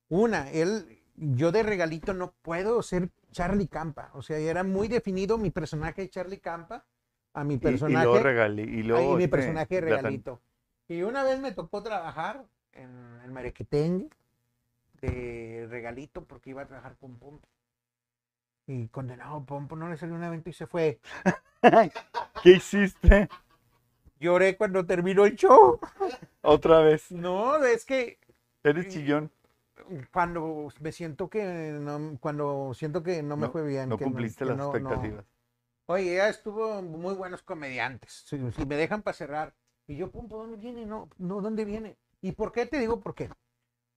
una, él, yo de Regalito no puedo ser Charlie Campa. O sea, era muy definido mi personaje de Charlie Campa a mi personaje. Y. Y Ahí luego mi este, personaje regalito. Y una vez me tocó trabajar en el Marequetengue de regalito porque iba a trabajar con Pompo. Y condenado Pompo no le salió un evento y se fue. ¿Qué hiciste? Lloré cuando terminó el show. Otra vez. No, es que Eres chillón. cuando me siento que no, cuando siento que no me No- fue bien. No que cumpliste las expectativas. Oye, ya estuvo muy buenos comediantes. Si, me dejan para cerrar. Y yo, Pompo, ¿dónde viene? No, no, ¿dónde viene? ¿Y por qué te digo por qué?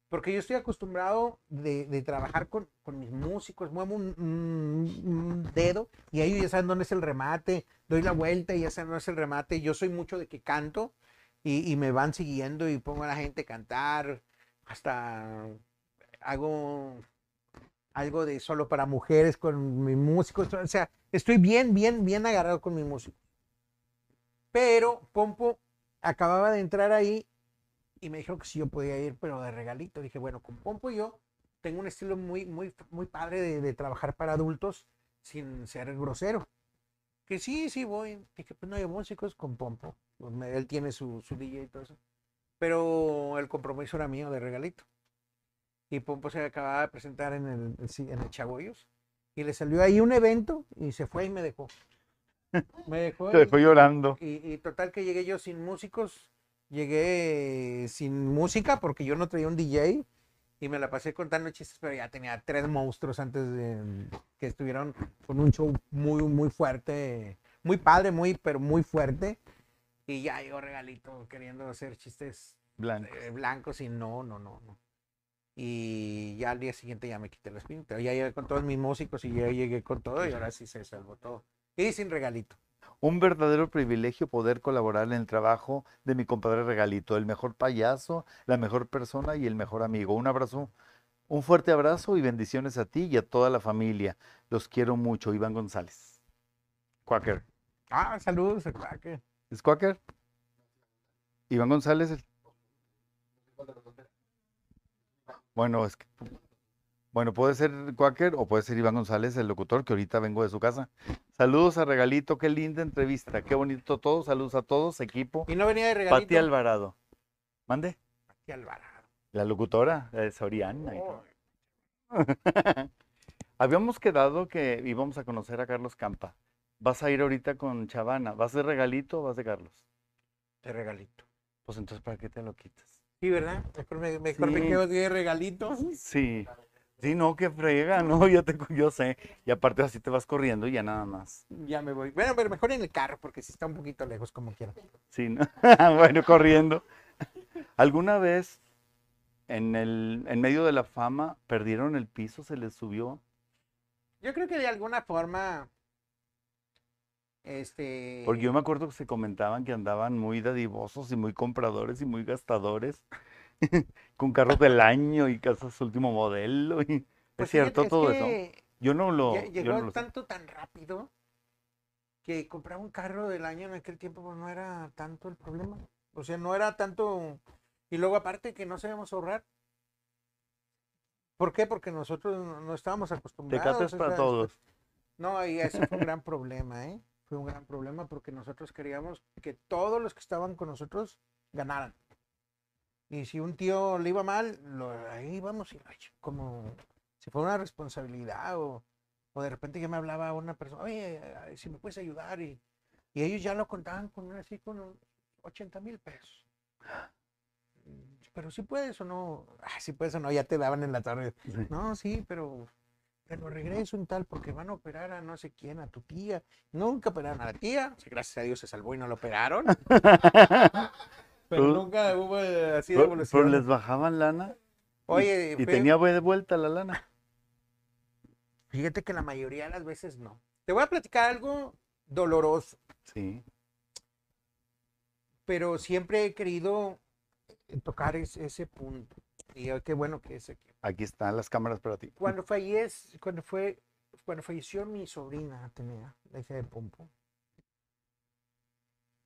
Porque yo estoy acostumbrado de, trabajar con, con mis músicos, muevo un, dedo y ellos ya saben dónde es el remate, doy la vuelta y ya saben dónde es el remate. Yo soy mucho de que canto y, y me van siguiendo y pongo a la gente a cantar, hasta hago algo de solo para mujeres con mis músicos, o sea, estoy bien, bien, bien agarrado con mis músicos. Pero Pompo acababa de entrar ahí y me dijeron que si yo podía ir, pero de regalito. Dije, bueno, con Pompo yo tengo un estilo muy, muy, muy padre de, trabajar para adultos sin ser grosero. Que sí, sí voy. Dije, pues no hay músicos con Pompo. Pues él tiene su, su DJ y todo eso. Pero el compromiso era mío de regalito. Y Pompo se acababa de presentar en el, sí, en el Chagoyos. Y le salió ahí un evento y se fue y me dejó. Me dejó. Se y- fue llorando. y, y total que llegué yo sin músicos, llegué sin música porque yo no traía un DJ y me la pasé contando chistes, pero ya tenía tres monstruos antes de que estuvieron con un show muy, muy fuerte, muy padre, muy, pero muy fuerte. Y ya yo regalito queriendo hacer chistes eh, blancos y no, no, no, no. Y ya al día siguiente ya me quité la espina, pero ya llegué con todos mis músicos y ya llegué con todo y ahora sí se salvó todo. Y sin regalito. Un verdadero privilegio poder colaborar en el trabajo de mi compadre Regalito, el mejor payaso, la mejor persona y el mejor amigo. Un abrazo, un fuerte abrazo y bendiciones a ti y a toda la familia. Los quiero mucho, Iván González. Quaker. Ah, saludos a Quaker. ¿Es Quaker? Iván González. el- Bueno, es que. Bueno, puede ser Quaker o puede ser Iván González, el locutor, que ahorita vengo de su casa. Saludos a Regalito, qué linda entrevista, qué bonito todo. Saludos a todos, equipo. Y no venía de regalito. Pati Alvarado. Mande. Pati Alvarado. La locutora, la de Soriana. Oh. Habíamos quedado que íbamos a conocer a Carlos Campa. Vas a ir ahorita con Chavana. ¿Vas de regalito o vas de Carlos? de regalito. Pues entonces, ¿para qué te lo quitas? Sí, ¿verdad? Mejor me, mejor me Sí. quedo de regalito. Sí. Sí, no, que frega, no, yo, te, yo sé. Y aparte así te vas corriendo y ya nada más. Ya me voy. Bueno, pero mejor en el carro, porque si está un poquito lejos, como quiera. Sí, ¿no? bueno, corriendo. ¿Alguna vez en, el, en medio de la fama perdieron el piso, se les subió? Yo creo que de alguna forma. Este. Porque yo me acuerdo que se comentaban que andaban muy dadivosos y muy compradores y muy gastadores, con carros del año y casas último modelo. Y... pues ¿Es cierto fíjate, es todo eso? Yo no lo, yo Llegó no lo sé. tanto tan rápido que comprar un carro del año en aquel tiempo pues, no era tanto el problema. O sea, no era tanto. Y luego, aparte, que no sabíamos ahorrar. ¿Por qué? Porque nosotros no estábamos acostumbrados. Tecates o para sea, todos. No, y eso fue un gran problema, ¿eh? Fue un gran problema porque nosotros queríamos que todos los que estaban con nosotros ganaran. Y si un tío le iba mal, lo, ahí vamos como si fuera una responsabilidad o, o de repente ya me hablaba una persona, oye, si me puedes ayudar y, y ellos ya lo contaban con así con 80 mil pesos. Pero si puedes o no, si puedes o no, ya te daban en la tarde. No, sí, pero te lo regreso en tal porque van a operar a no sé quién, a tu tía. Nunca operaron a la tía. Gracias a Dios se salvó y no lo operaron. pero nunca hubo eh, así de evolución. pero les bajaban lana Oye, y, tenía de vuelta la lana. fíjate que la mayoría de las veces no. Te voy a platicar algo doloroso, Sí. pero siempre he querido tocar es- ese punto. Y qué bueno que es aquí. Aquí están las cámaras para ti. Cuando fallece, cuando fue, cuando falleció mi sobrina, tenía la hija de Pompo.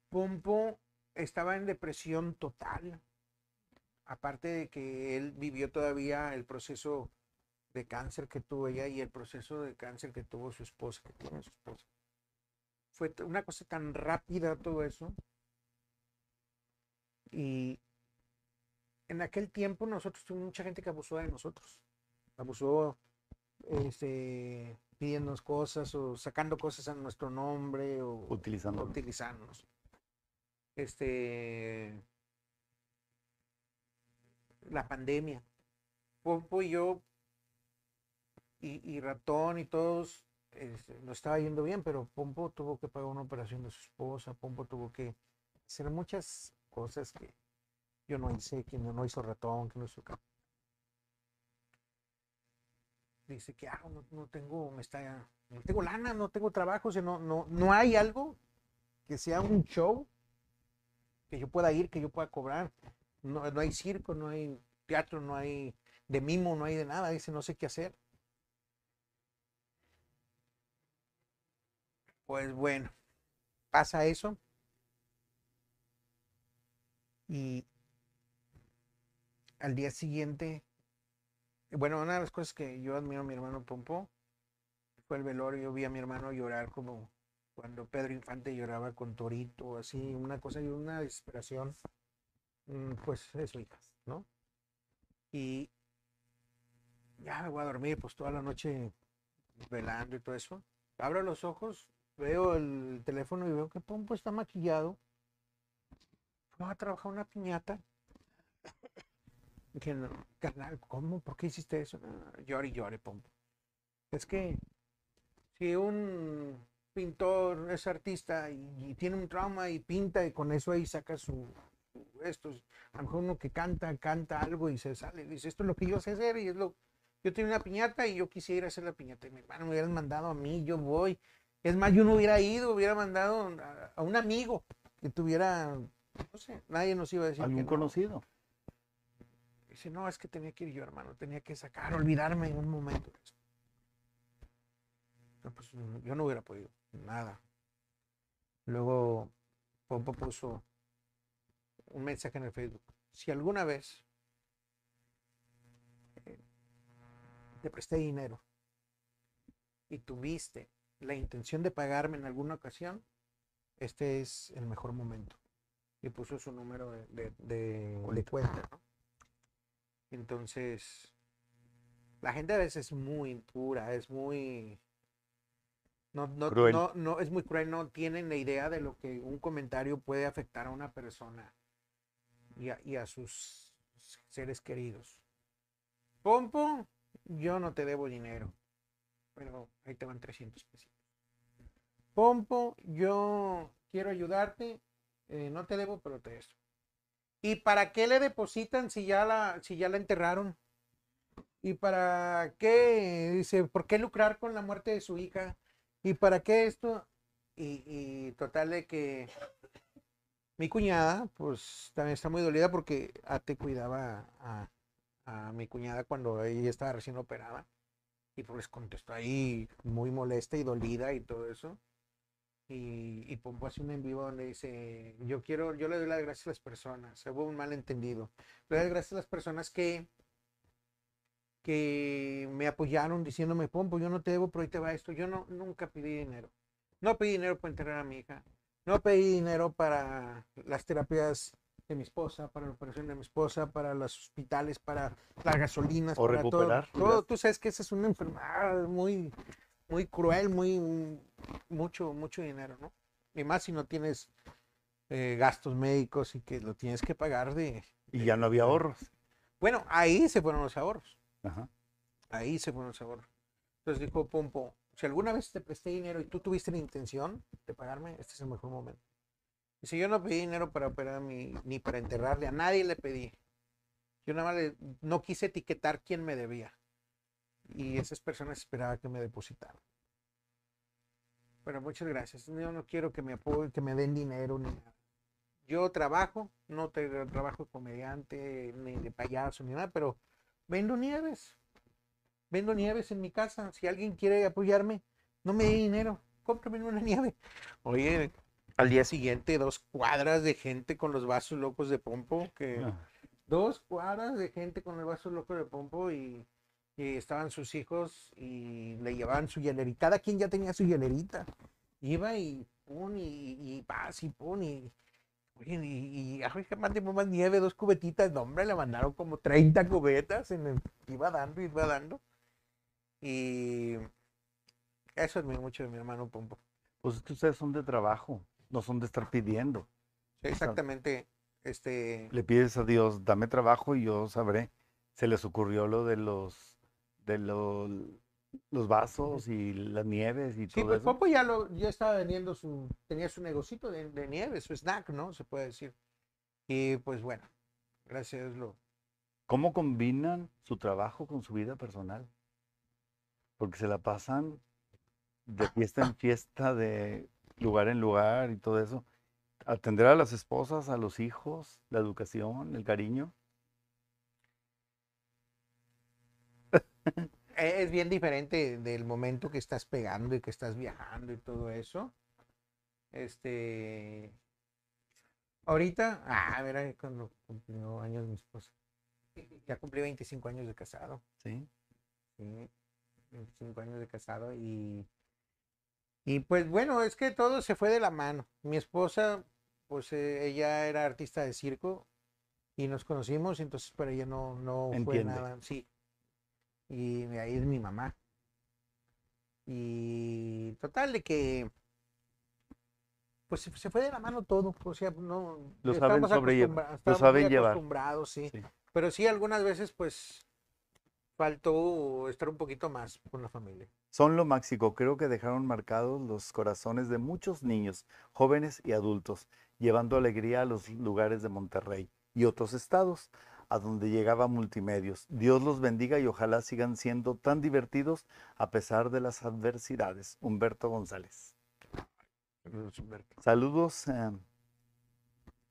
Pompo estaba en depresión total. Aparte de que él vivió todavía el proceso de cáncer que tuvo ella y el proceso de cáncer que tuvo su esposa, que tiene su esposa. Fue una cosa tan rápida todo eso. Y en aquel tiempo nosotros tuvimos mucha gente que abusó de nosotros. Abusó este, pidiéndonos cosas o sacando cosas a nuestro nombre o Utilizando. utilizarnos. Este, la pandemia. Pompo y yo y, y Ratón y todos este, nos estaba yendo bien, pero Pompo tuvo que pagar una operación de su esposa, Pompo tuvo que hacer muchas cosas que yo no hice, que no, no hizo Ratón, que no hizo Dice que ah, no, no tengo, me está, no tengo lana, no tengo trabajo, o sea, no, no, no hay algo que sea un show que yo pueda ir, que yo pueda cobrar. No, no hay circo, no hay teatro, no hay de mimo, no hay de nada. Dice, no sé qué hacer. Pues bueno, pasa eso. Y al día siguiente, bueno, una de las cosas que yo admiro a mi hermano Pompo fue el velorio. Yo vi a mi hermano llorar como cuando Pedro Infante lloraba con Torito, así, una cosa y una desesperación, mm, pues eso, hijas, ¿no? Y ya me voy a dormir, pues toda la noche velando y todo eso. Abro los ojos, veo el teléfono y veo que Pompo está maquillado. Va a trabajar una piñata. Dije, no, carnal, ¿cómo? ¿Por qué hiciste eso? "No, llore y llore, Pompo. Es que si un pintor es artista y, y tiene un trauma y pinta y con eso ahí saca su, su- esto, a lo mejor uno que canta, canta algo y se sale, dice, esto es lo que yo sé hacer y es lo, yo tengo una piñata y yo quisiera ir a hacer la piñata y mi hermano me hubieran mandado a mí, yo voy, es más, yo no hubiera ido, hubiera mandado a, a un amigo que tuviera, no sé, nadie nos iba a decir que ¿Algún no. conocido? Dice, no, es que tenía que ir yo, hermano, tenía que sacar, olvidarme en un momento. de eso". No, pues, yo no hubiera podido, nada. Luego Pompo puso un mensaje en el Facebook. Si alguna vez eh, te presté dinero y tuviste la intención de pagarme en alguna ocasión, este es el mejor momento. Y puso su número de, de, de- de cuenta, ¿no? Entonces, la gente a veces es muy dura, es muy... No, no, Cruel. no, no, es muy cruel, no tienen la idea de lo que un comentario puede afectar a una persona y a, y a sus seres queridos. Pompo, yo no te debo dinero, pero ahí te van 300 pesos. Pompo, yo quiero ayudarte, eh, no te debo, pero te esto. ¿Y para qué le depositan si ya la, si ya la enterraron? ¿Y para qué? Dice, ¿por qué lucrar con la muerte de su hija? ¿Y para qué esto? Y, total de que mi cuñada, pues también está muy dolida porque Ate cuidaba a, a mi cuñada cuando ella estaba recién operada. Y pues contestó ahí muy molesta y dolida y todo eso. Y, y Pompo hace un en vivo donde dice, yo quiero, yo le doy las gracias a las personas, hubo un malentendido. Le doy las gracias a las personas que, que me apoyaron diciéndome, Pompo, yo no te debo, pero ahí te va esto. Yo no, nunca pedí dinero. No pedí dinero para enterrar a mi hija. No pedí dinero para las terapias de mi esposa, para la operación de mi esposa, para los hospitales, para las gasolinas, O para todo- recuperar todo. las- Tú sabes que esa es una enfermedad muy, muy cruel, muy mucho, mucho dinero, ¿no? Y más si no tienes eh, gastos médicos y que lo tienes que pagar de. Y ya no había ahorros. Bueno, ahí se fueron los ahorros. Ajá. Ahí se fueron los ahorros. Entonces dijo Pompo, si alguna vez te presté dinero y tú tuviste la intención de pagarme, este es el mejor momento. Y si yo no pedí dinero para operar mi, ni para enterrarle, a nadie le pedí. Yo nada más le- no quise etiquetar quién me debía. Y esas personas esperaban que me depositaran. Pero muchas gracias. Yo no quiero que me apoyen, que me den dinero ni nada. Yo trabajo, no te, trabajo de comediante, ni de payaso, ni nada, pero vendo nieves. Vendo nieves en mi casa. Si alguien quiere apoyarme, no me dé dinero, cómprame una nieve. Oye, al día siguiente, dos cuadras de gente con los vasos locos de pompo, que Ah. dos cuadras de gente con el vaso loco de pompo y, y estaban sus hijos y le llevaban su hielerita. Cada quien ya tenía su hielerita. Iba y pum, y, y paz, y pum, y. Oye, y, y ay, que mande más nieve, dos cubetitas. No, hombre, le mandaron como 30 cubetas. En el- iba dando, iba dando. Y eso admiro mucho de mi hermano Pompo. Pues es que ustedes son de trabajo, no son de estar pidiendo. Sí, exactamente. Este. Le pides a Dios, dame trabajo y yo sabré. Se les ocurrió lo de los de los, los vasos y las nieves y Sí, todo pues eso. Pompo ya lo, ya estaba vendiendo su, tenía su negocito de, de nieve, su snack, ¿no? Se puede decir. Y pues bueno, gracias a Dios lo. ¿Cómo combinan su trabajo con su vida personal? Porque se la pasan de fiesta en fiesta, de lugar en lugar y todo eso. Atender a las esposas, a los hijos, la educación, el cariño. Es bien diferente del momento que estás pegando y que estás viajando y todo eso. Este. Ahorita, ah, verá cuando cumplió años mi esposa. Ya cumplí 25 años de casado. ¿sí? Sí, 25 años de casado y, y pues bueno, es que todo se fue de la mano. Mi esposa, pues eh, ella era artista de circo y nos conocimos, entonces para ella no, no fue nada, sí. Y ahí es mi mamá. Y total de que pues se, fue de la mano todo, o sea, no Lo saben sobrellevar, lo saben llevar. sí. Sí. Pero sí, algunas veces, pues, faltó estar un poquito más con la familia. Son lo máximo. Creo que dejaron marcados los corazones de muchos niños, jóvenes y adultos, llevando alegría a los lugares de Monterrey y otros estados, a donde llegaba Multimedios. Dios los bendiga y ojalá sigan siendo tan divertidos a pesar de las adversidades. Humberto González. Saludos. eh,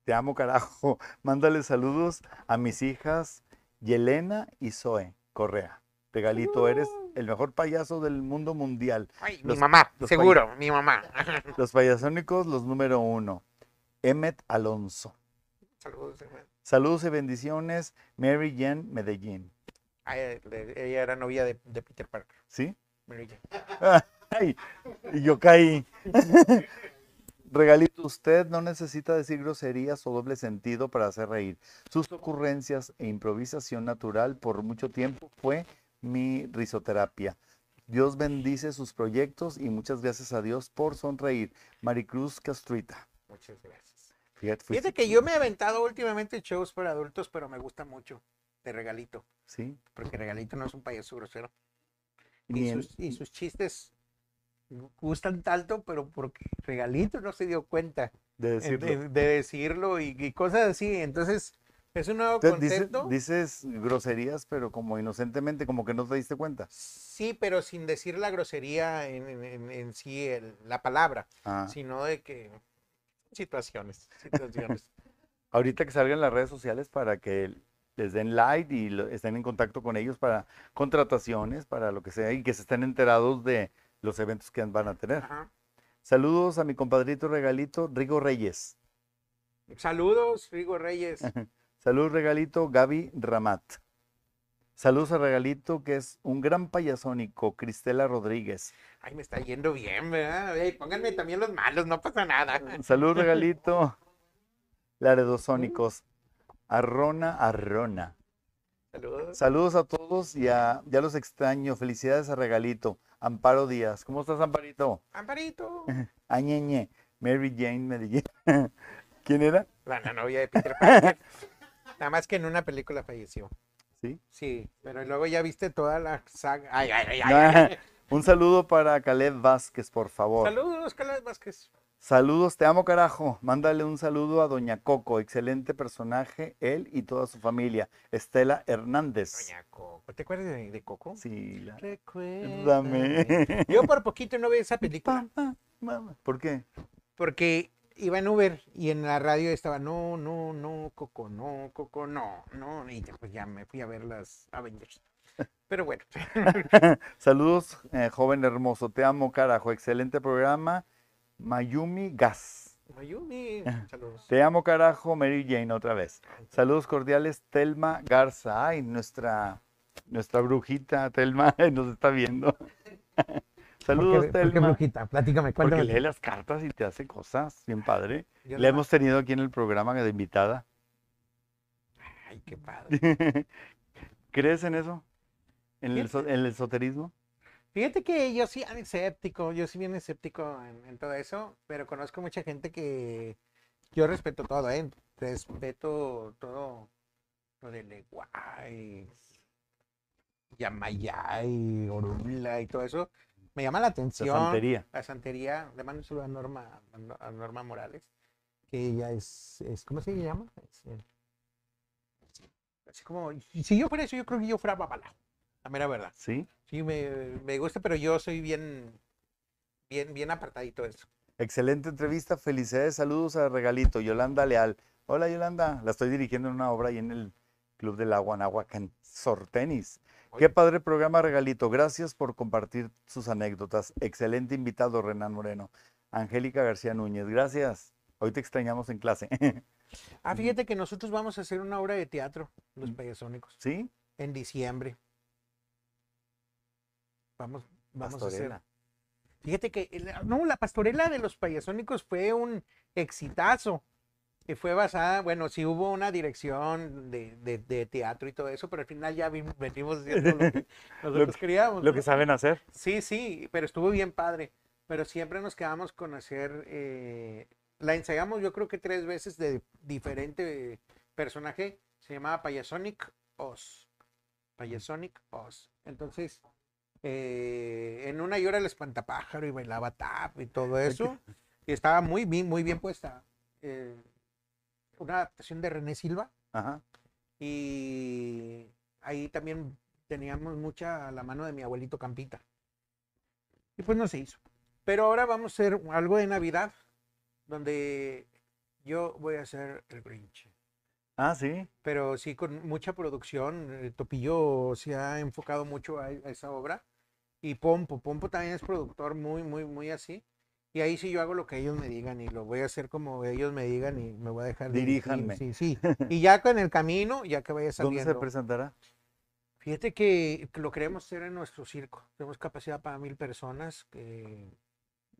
te amo, carajo. Mándale saludos a mis hijas Yelena y Zoe Correa. Regalito eres el mejor payaso del mundo mundial. Ay, Los- mi mamá, seguro, mi mamá. Los payasónicos, los número uno. Emmet Alonso. Saludos, hermano. Saludos y bendiciones, Mary Jane Medellín. Le- ella era novia de, de Peter Parker. ¿Sí? Mary Jane. Ay, y yo caí. Regalito, usted no necesita decir groserías o doble sentido para hacer reír. Sus ocurrencias e improvisación natural por mucho tiempo fue mi risoterapia. Dios bendice sus proyectos y muchas gracias a Dios por sonreír. Maricruz Castruita. Muchas gracias. Fíjate, Fíjate fuiste- que yo me he aventado últimamente shows para adultos, pero me gusta mucho de regalito, Sí. porque regalito no es un payaso grosero. Y sus, y sus chistes gustan tanto, pero porque regalito no se dio cuenta de decirlo. de, de decirlo y, y cosas así. Entonces, es un nuevo Entonces, concepto. dices groserías, pero como inocentemente, como que no te diste cuenta. Sí, pero sin decir la grosería en, en- en- en sí, el- la palabra, Ah. sino de que situaciones, situaciones. ahorita que salgan las redes sociales para que les den like y lo- estén en contacto con ellos para contrataciones, para lo que sea, y que se estén enterados de los eventos que van a tener. Ajá. Saludos a mi compadrito regalito, Rigo Reyes. Saludos, Rigo Reyes. Saludos regalito, Gaby Ramat. Saludos a regalito, que es un gran payasónico, Cristela Rodríguez. Ay, me está yendo bien, ¿verdad? Ey, pónganme también los malos, no pasa nada. Saludos regalito, Laredosónicos, Arrona Arrona. Saludos. Saludos a todos y a, ya los extraño. Felicidades a Regalito. Amparo Díaz. ¿Cómo estás, Amparito? Amparito. Añeñe. Mary Jane Medellín. ¿Quién era? La, la novia de Peter Parker. Nada más que en una película falleció. Sí. Sí, pero luego ya viste toda la saga. Ay, ay, ay, ay, ay. Un saludo para Caleb Vázquez, por favor. Saludos, Carlos Vázquez. Saludos, te amo, carajo. Mándale un saludo a Doña Coco. Excelente personaje, él y toda su familia. Estela Hernández. Doña Coco. ¿Te acuerdas de, de Coco? Sí, la- Recuérdame. Dame. Yo por poquito no veo esa película Papá, mamá. ¿Por qué? porque iba en Uber y en la radio estaba no, no, no, Coco, no, Coco, no, no. Y pues ya me fui a ver las Avengers. Pero bueno, Saludos, eh, joven hermoso. Te amo, carajo. Excelente programa. Mayumi Gas. Mayumi, saludos. Te amo, carajo. Mary Jane otra vez. Saludos cordiales, Telma Garza. Ay, nuestra, nuestra brujita Telma nos está viendo. Saludos, Telma. brujita? Platícame, Porque lee las cartas y te hace cosas. Bien padre. Yo La hemos tenido aquí en el programa de invitada. Ay, qué padre. ¿Crees en eso? ¿En el, esoterismo? Fíjate que yo sí escéptico, yo sí bien escéptico en, en todo eso, pero conozco mucha gente que yo respeto todo, ¿eh? Respeto todo lo de Leguay, Yamayay, Orula y todo eso. Me llama la La atención. santería. La santería. Le mando un saludo a Norma, a No- a Norma Morales, que ella es, es ¿cómo se llama? Es, eh, así como, si yo fuera eso, yo creo que yo fuera Babala, la mera verdad. ¿Sí? Sí, me, me gusta, pero yo soy bien, bien, bien apartadito de eso. Excelente entrevista, felicidades, saludos a Regalito, Yolanda Leal. Hola Yolanda, la estoy dirigiendo en una obra ahí en el Club del Agua, en Sortenis. Qué padre programa, Regalito. Gracias por compartir sus anécdotas. Excelente invitado, Renan Moreno. Angélica García Núñez, gracias. Hoy te extrañamos en clase. Ah, fíjate que nosotros vamos a hacer una obra de teatro, los Mm. payasónicos, ¿Sí? en diciembre. Vamos, vamos a hacer. Fíjate que, no, la pastorela de los payasónicos fue un exitazo. Y fue basada, bueno, sí hubo una dirección de, de- de teatro y todo eso, pero al final ya vim- venimos haciendo lo que nosotros queríamos. Lo ¿no? que saben hacer. Sí, sí, pero estuvo bien padre. Pero siempre nos quedamos con hacer. eh, la ensayamos, yo creo que tres veces de diferente personaje. Se llamaba Payasonic Oz. Payasonic Oz. Entonces, eh, en una yo era el espantapájaro y bailaba tap y todo eso. Y estaba muy bien, muy bien puesta. Eh, una adaptación de René Silva. Ajá. Y ahí también teníamos mucha la mano de mi abuelito Campita. Y pues no se hizo. Pero ahora vamos a hacer algo de Navidad, donde yo voy a ser el Grinch. Ah, sí. Pero sí con mucha producción. eh, Topillo se ha enfocado mucho a, a esa obra. y Pompo. Pompo también es productor muy, muy, muy así. Y ahí sí yo hago lo que ellos me digan y lo voy a hacer como ellos me digan y me voy a dejar dirigir, Diríjanme. Sí, sí. Y ya con el camino, ya que vaya ¿Dónde saliendo. se presentará? Fíjate que lo queremos hacer en nuestro circo. Tenemos capacidad para mil personas. Que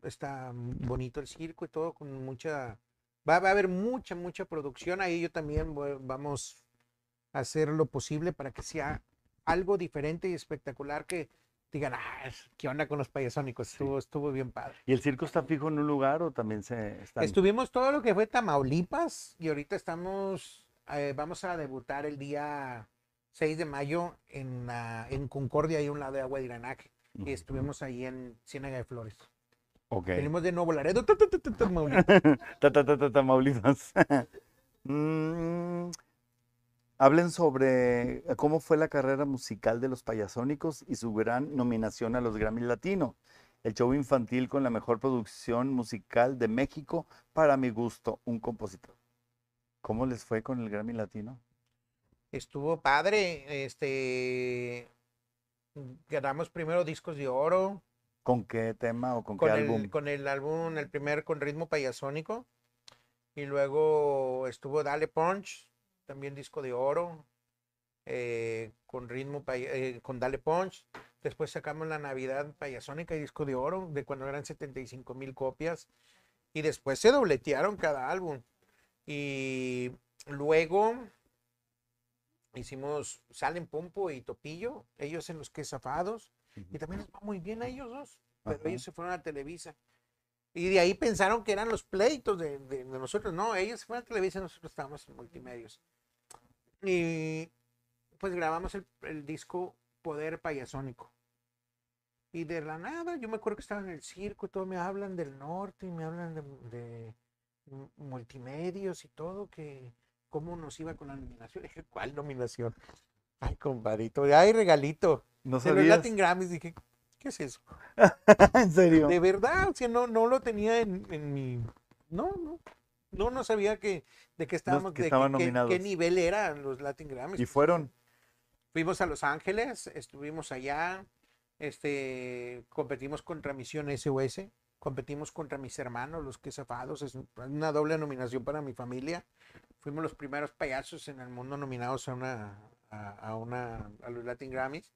está bonito el circo y todo, con mucha. Va, va a haber mucha, mucha producción. Ahí yo también voy- vamos a hacer lo posible para que sea algo diferente y espectacular que digan, ah, ¿qué onda con los payasónicos? Estuvo, estuvo bien padre. ¿Y el circo está fijo en un lugar o también se están? Estuvimos todo lo que fue Tamaulipas y ahorita estamos, eh, vamos a debutar el día 6 de mayo en, en Concordia, ahí a un lado de Agua de Iranaje. Ujú. Y estuvimos ahí en Ciénaga de Flores. Ok. Venimos de Nuevo Laredo. Tamaulipas. Ta, ta, ta, ta, Tamaulipas. Hablen sobre cómo fue la carrera musical de los payasónicos y su gran nominación a los Grammy Latino. El show infantil con la mejor producción musical de México, para mi gusto, un compositor. ¿Cómo les fue con el Grammy Latino? Estuvo padre. Este, ganamos primero discos de oro ¿Con qué tema o con, con qué el, álbum? con el álbum, el primer con ritmo payasónico. Y luego estuvo Dale Punch, también disco de oro, eh, con ritmo, eh, con Dale Punch. Después sacamos la Navidad payasónica y disco de oro, de cuando eran 75 mil copias. Y después se dobletearon cada álbum. Y luego hicimos Salen Pompo y Topillo, ellos en los que zafados. Y también les va muy bien a ellos dos. Pero Ajá. ellos se fueron a Televisa. Y de ahí pensaron que eran los pleitos de, de- de nosotros. No, ellos fueron a Televisa, nosotros estábamos en multimedios. Y pues grabamos el, el disco Poder Payasónico. Y de la nada, yo me acuerdo que estaba en el circo y todo, me hablan del norte y me hablan de, de multimedios y todo, que cómo nos iba con la nominación. Dije, ¿cuál nominación? Ay, compadrito, ay, regalito. ¿No De los? Latin Grammys dije, ¿qué es eso? ¿En serio? De verdad, sea, no, no lo tenía en, en mi. No, no. No, no sabía que, de qué estábamos, que de estaban qué- qué, nominados. qué nivel eran los Latin Grammys. ¿Y fueron? Fuimos a Los Ángeles, estuvimos allá, este, competimos contra Misión SOS, competimos contra mis hermanos, los que zafados, es una doble nominación para mi familia. Fuimos los primeros payasos en el mundo nominados a una, a, a una, a los Latin Grammys.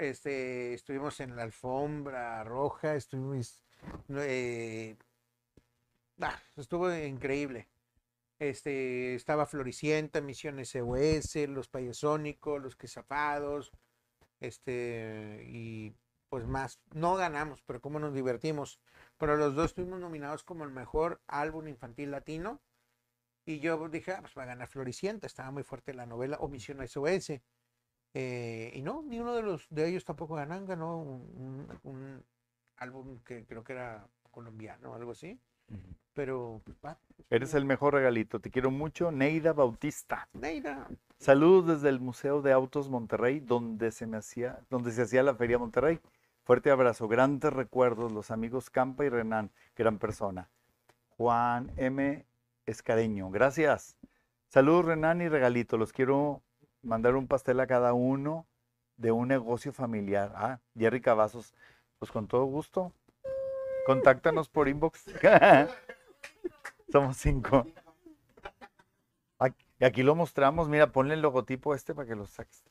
Este, estuvimos en la alfombra roja, estuvimos, eh, ah, estuvo increíble. Este, estaba Floricienta, Misión SOS, los payasónicos, los quesafados, este, y pues más. No ganamos, pero cómo nos divertimos. Pero los dos estuvimos nominados como el mejor álbum infantil latino. Y yo dije, ah, pues va a ganar Floricienta, estaba muy fuerte la novela, o Misión SOS. Eh, y no, ni uno de los de ellos tampoco ganan, ganó un, un- un álbum que creo que era colombiano o algo así. Pero, pues, va, Eres el mejor regalito. Te quiero mucho, Neida Bautista. Neida, Saludos desde el Museo de Autos Monterrey, donde se me hacía, donde se hacía la Feria Monterrey. Fuerte abrazo, grandes recuerdos, los amigos Campa y Renan, gran persona. Juan M. Escareño, gracias. Saludos Renan y Regalito, los quiero mandar un pastel a cada uno de un negocio familiar. Ah, Jerry Cavazos, pues con todo gusto. Contáctanos por inbox. Somos cinco. Aquí, aquí lo mostramos, mira, ponle el logotipo este para que lo saques.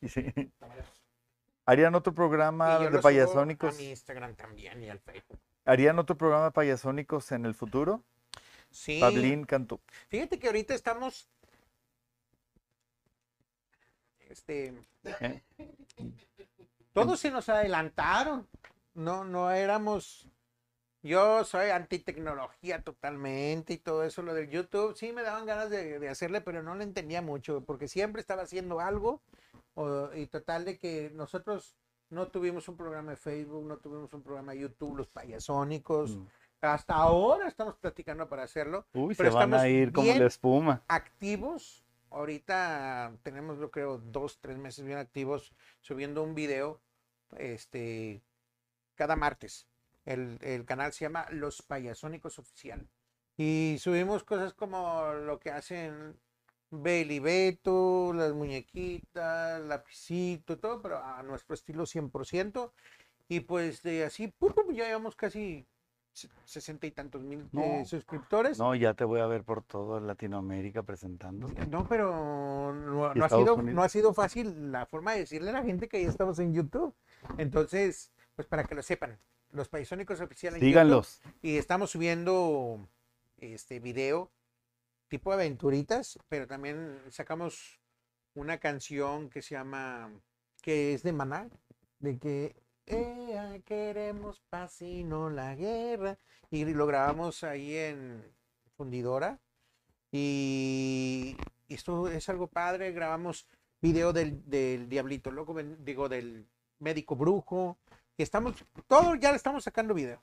Y sí. ¿Harían otro programa de payasónicos? A mi Instagram también y al Facebook. ¿Harían otro programa de payasónicos en el futuro? Sí. Pablín Cantú. Fíjate que ahorita estamos. Este. ¿eh? Todos se nos adelantaron. No, no éramos. Yo soy antitecnología totalmente y todo eso, lo del YouTube. Sí me daban ganas de, de hacerle, pero no le entendía mucho, porque siempre estaba haciendo algo. o- y total de que nosotros no tuvimos un programa de Facebook, no tuvimos un programa de YouTube, los payasónicos. Mm. Hasta ahora estamos platicando para hacerlo. Uy, Pero se van a ir como la espuma. activos. Ahorita tenemos, yo creo, dos, tres meses bien activos subiendo un video este, cada martes. El, el canal se llama Los Payasónicos Oficial. Y subimos cosas como lo que hacen Bailey Beto, las muñequitas, lapicito, todo, pero a nuestro estilo 100%. Y pues de así, ya llevamos casi sesenta y tantos mil eh, No. suscriptores. No, ya te voy a ver por toda Latinoamérica presentando. No, pero no, ¿Y no ha sido, Unidos? no ha sido fácil la forma de decirle a la gente que ya estamos en YouTube. Entonces, pues para que lo sepan, los Paisónicos Oficiales YouTube, Síganlos. y estamos subiendo este video tipo aventuritas, pero también sacamos una canción que se llama, que es de Maná, de que "Ea, queremos paz y no la guerra. Y lo grabamos ahí en Fundidora. Y esto es algo padre. Grabamos video del, del Diablito Loco, digo, del médico brujo. Y estamos, todo ya le estamos sacando video.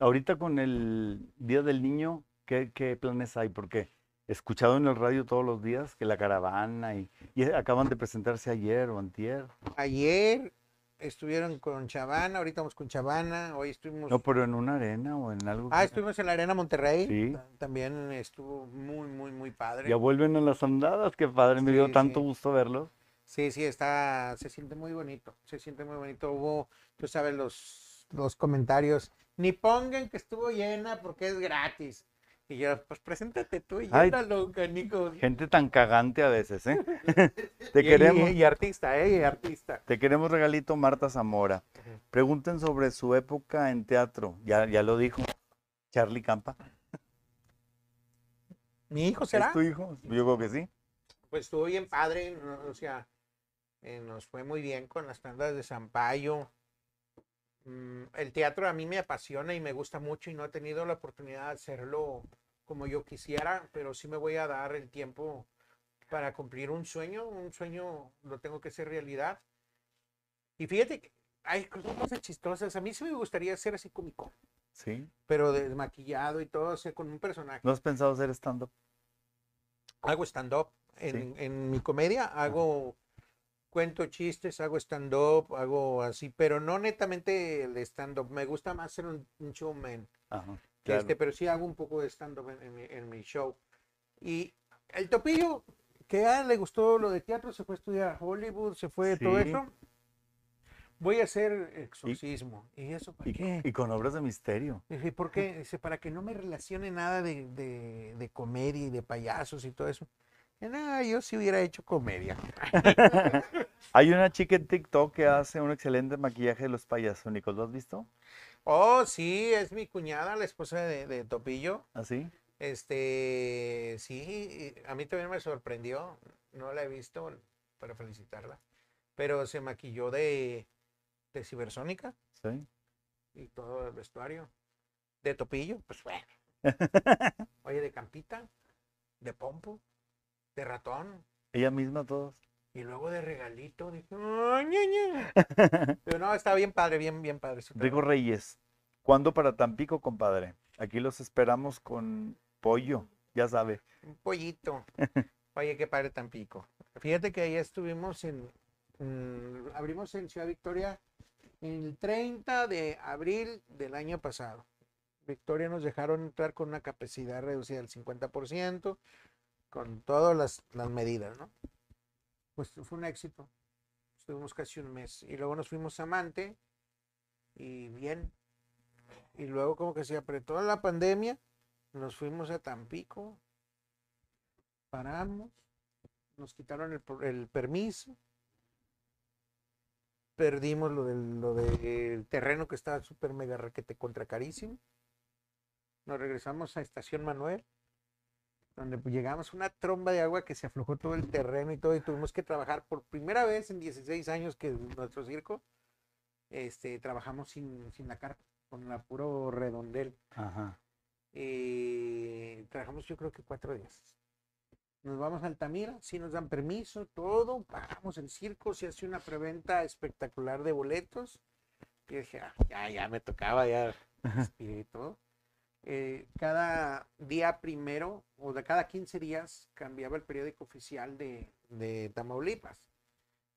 Ahorita con el Día del Niño, ¿qué, qué planes hay? Porque he escuchado en el radio todos los días que la caravana y, y acaban de presentarse ayer o antier. Ayer estuvieron con Chavana, ahorita vamos con Chavana, hoy estuvimos. No, pero en una arena o en algo. ah, que- estuvimos en la Arena Monterrey. Sí. ta- También estuvo muy, muy, muy padre. Ya vuelven a las andadas, qué padre, me dio tanto sí. gusto verlos. Sí, sí, está, se siente muy bonito, se siente muy bonito. Hubo, tú sabes, los, los comentarios, ni pongan que estuvo llena porque es gratis. Y yo, pues preséntate tú y Ay. llénalo, canico. Gente tan cagante a veces, ¿eh? Te Y- queremos, Y, artista, ¿eh? Y artista. te queremos regalito Marta Zamora. Pregunten sobre su época en teatro. Ya, ya lo dijo Charlie Campa. ¿Mi hijo ¿Es será? tu hijo? Yo creo que sí. Pues estuvo bien padre, o sea, eh, nos fue muy bien con las tandas de Zampayo. Mm, el teatro a mí me apasiona y me gusta mucho y no he tenido la oportunidad de hacerlo como yo quisiera, pero sí me voy a dar el tiempo para cumplir un sueño, un sueño lo tengo que hacer realidad. Y fíjate que hay cosas chistosas, a mí sí me gustaría ser así cómico, Sí. pero desmaquillado y todo, o sea, con un personaje. ¿No has pensado hacer stand-up? hago stand-up. En, en mi comedia hago cuento chistes, hago stand-up, hago así, pero no netamente el stand-up. Me gusta más ser un, un showman. Ajá. Claro. Este, pero sí hago un poco de stand-up en, en mi, en mi show. Y el topillo, que a él le gustó lo de teatro, se fue a estudiar a Hollywood, se fue todo Sí. eso. Voy a hacer exorcismo. ¿Y, eso para Y, qué? y con obras de misterio. Dije, ¿por qué? Dice, para que no me relacione nada de, de, de comedia y de payasos y todo eso. Nada, yo sí hubiera hecho comedia. Hay una chica en TikTok que hace un excelente maquillaje de los payasónicos. ¿Lo has visto? Oh, sí, es mi cuñada, la esposa de, de Topillo. ¿Así? Este, sí, a mí también me sorprendió. No la he visto para felicitarla. Pero se maquilló de, de cibersónica Sí. y todo el vestuario. De Topillo, pues bueno. Oye, de Campita, de Pompo, de Ratón. Ella misma todos. Y luego de regalito, dije, "Ay, ñe, ñe". Pero no, está bien padre, bien, bien padre. trabajo. Reyes. ¿Cuándo para Tampico, compadre? Aquí los esperamos con pollo, ya sabe. Un pollito. Oye, qué padre Tampico. Fíjate que ahí estuvimos en, mm, abrimos en Ciudad Victoria el 30 de abril del año pasado. Victoria nos dejaron entrar con una capacidad reducida del 50%, con todas las, las medidas, ¿no? Pues fue un éxito. Estuvimos casi un mes. Y luego nos fuimos a Mante y bien. Y luego como que se apretó la pandemia, nos fuimos a Tampico, paramos, nos quitaron el, permiso, perdimos lo del, lo terreno que estaba súper mega requete contra carísimo. Nos regresamos a Estación Manuel, donde pues, llegamos a una tromba de agua que se aflojó todo el terreno y todo, y tuvimos que trabajar por primera vez en 16 años que nuestro circo, este, trabajamos sin, sin la carpa, con la puro redondel. Ajá. Eh, trabajamos yo creo que cuatro días. Nos vamos a Altamira, sí nos dan permiso, todo, pagamos el circo, se hace una preventa espectacular de boletos. Y dije, "Ah, ya, ya me tocaba, ya respiré y todo. Eh, cada día primero, o de cada 15 días, cambiaba el periódico oficial de, de Tamaulipas.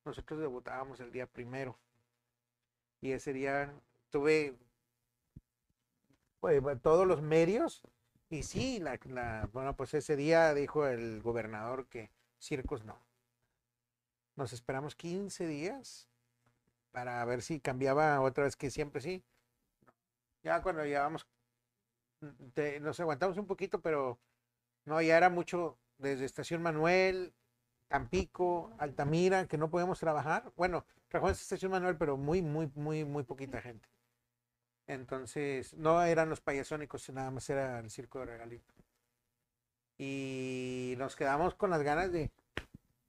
Nosotros debutábamos el día primero. Y ese día tuve pues, todos los medios. Y sí, la, la- bueno, pues ese día dijo el gobernador que circos no. Nos esperamos 15 días para ver si cambiaba otra vez, que siempre sí. Ya cuando llevamos, te- nos aguantamos un poquito, pero no, ya era mucho desde Estación Manuel, Tampico, Altamira, que no podemos trabajar. Bueno, trabajamos en Estación Manuel, pero muy, muy, muy, muy poquita gente. Entonces, no eran los payasónicos, nada más era el circo de regalito. Y nos quedamos con las ganas de,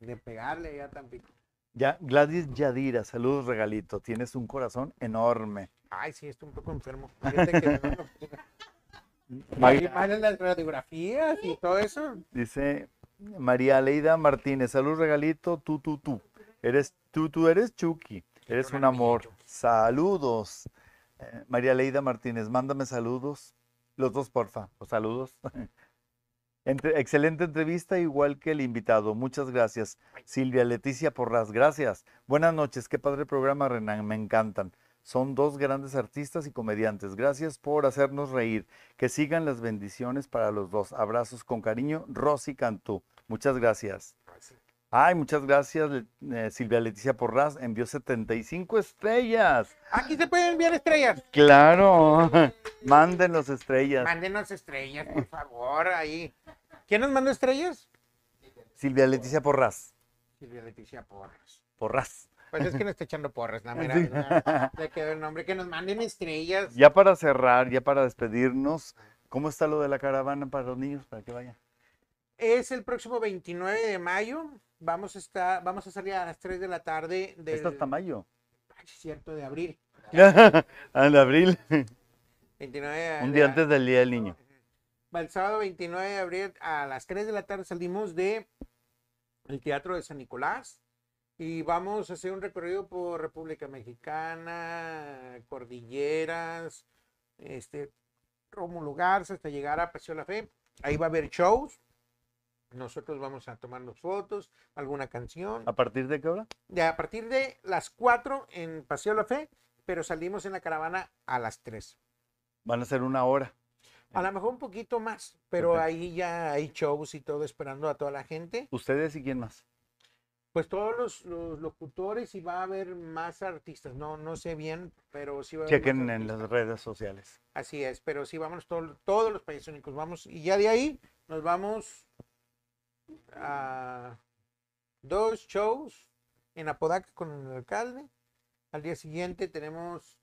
de pegarle ya a Tampico. Ya, Gladys Yadira, saludos regalito, tienes un corazón enorme. Ay, sí, estoy un poco enfermo. Fíjate que me duele. María- Y las radiografías y todo eso. Dice María Leida Martínez, salud regalito, tú, tú, tú. Eres, tú, tú eres Chucky, eres un amor. Saludos. Eh, María Leida Martínez, mándame saludos. Los dos, porfa, los saludos. Entre- excelente entrevista, igual que el invitado. Muchas gracias. Silvia Leticia Porras, gracias. Buenas noches, qué padre programa, Renan, me encantan. Son dos grandes artistas y comediantes. Gracias por hacernos reír. Que sigan las bendiciones para los dos. Abrazos con cariño, Rosy Cantú. Muchas gracias. Ay, muchas gracias, eh, Silvia Leticia Porras. Envió 75 estrellas. Aquí se pueden enviar estrellas. Claro. Manden los estrellas. Mándenos estrellas, por favor, ahí. ¿Quién nos mandó estrellas? Silvia Leticia Porras. Silvia Leticia Porras. Porras. Pues es que no está echando porras, la mera verdad. Le quedó el nombre. Que nos manden estrellas. Ya para cerrar, ya para despedirnos, ¿cómo está lo de la caravana para los niños? Para que vayan. Es el próximo 29 de mayo. Vamos a estar, vamos a salir a las 3 de la tarde del Está hasta mayo. Ay, cierto, de abril. En abril, 29 de- un día antes del Día del Niño. El sábado 29 de abril a las 3 de la tarde salimos de el Teatro de San Nicolás y vamos a hacer un recorrido por República Mexicana, Cordilleras, este, Rómulo Garza hasta llegar a Paseo La Fe. Ahí va a haber shows. Nosotros vamos a tomarnos fotos, alguna canción. ¿A partir de qué hora? Ya a partir de las 4 en Paseo La Fe, pero salimos en la caravana a las 3. Van a ser una hora. A lo mejor un poquito más, pero ahí ya hay shows y todo esperando a toda la gente. ¿Ustedes y quién más? Pues todos los, los locutores y va a haber más artistas. No, no sé bien, pero sí va a haber. Chequen en las redes sociales. Así es, pero sí vamos todo- todos los payasónicos. Vamos, y ya de ahí nos vamos a dos shows en Apodaca con el alcalde. Al día siguiente tenemos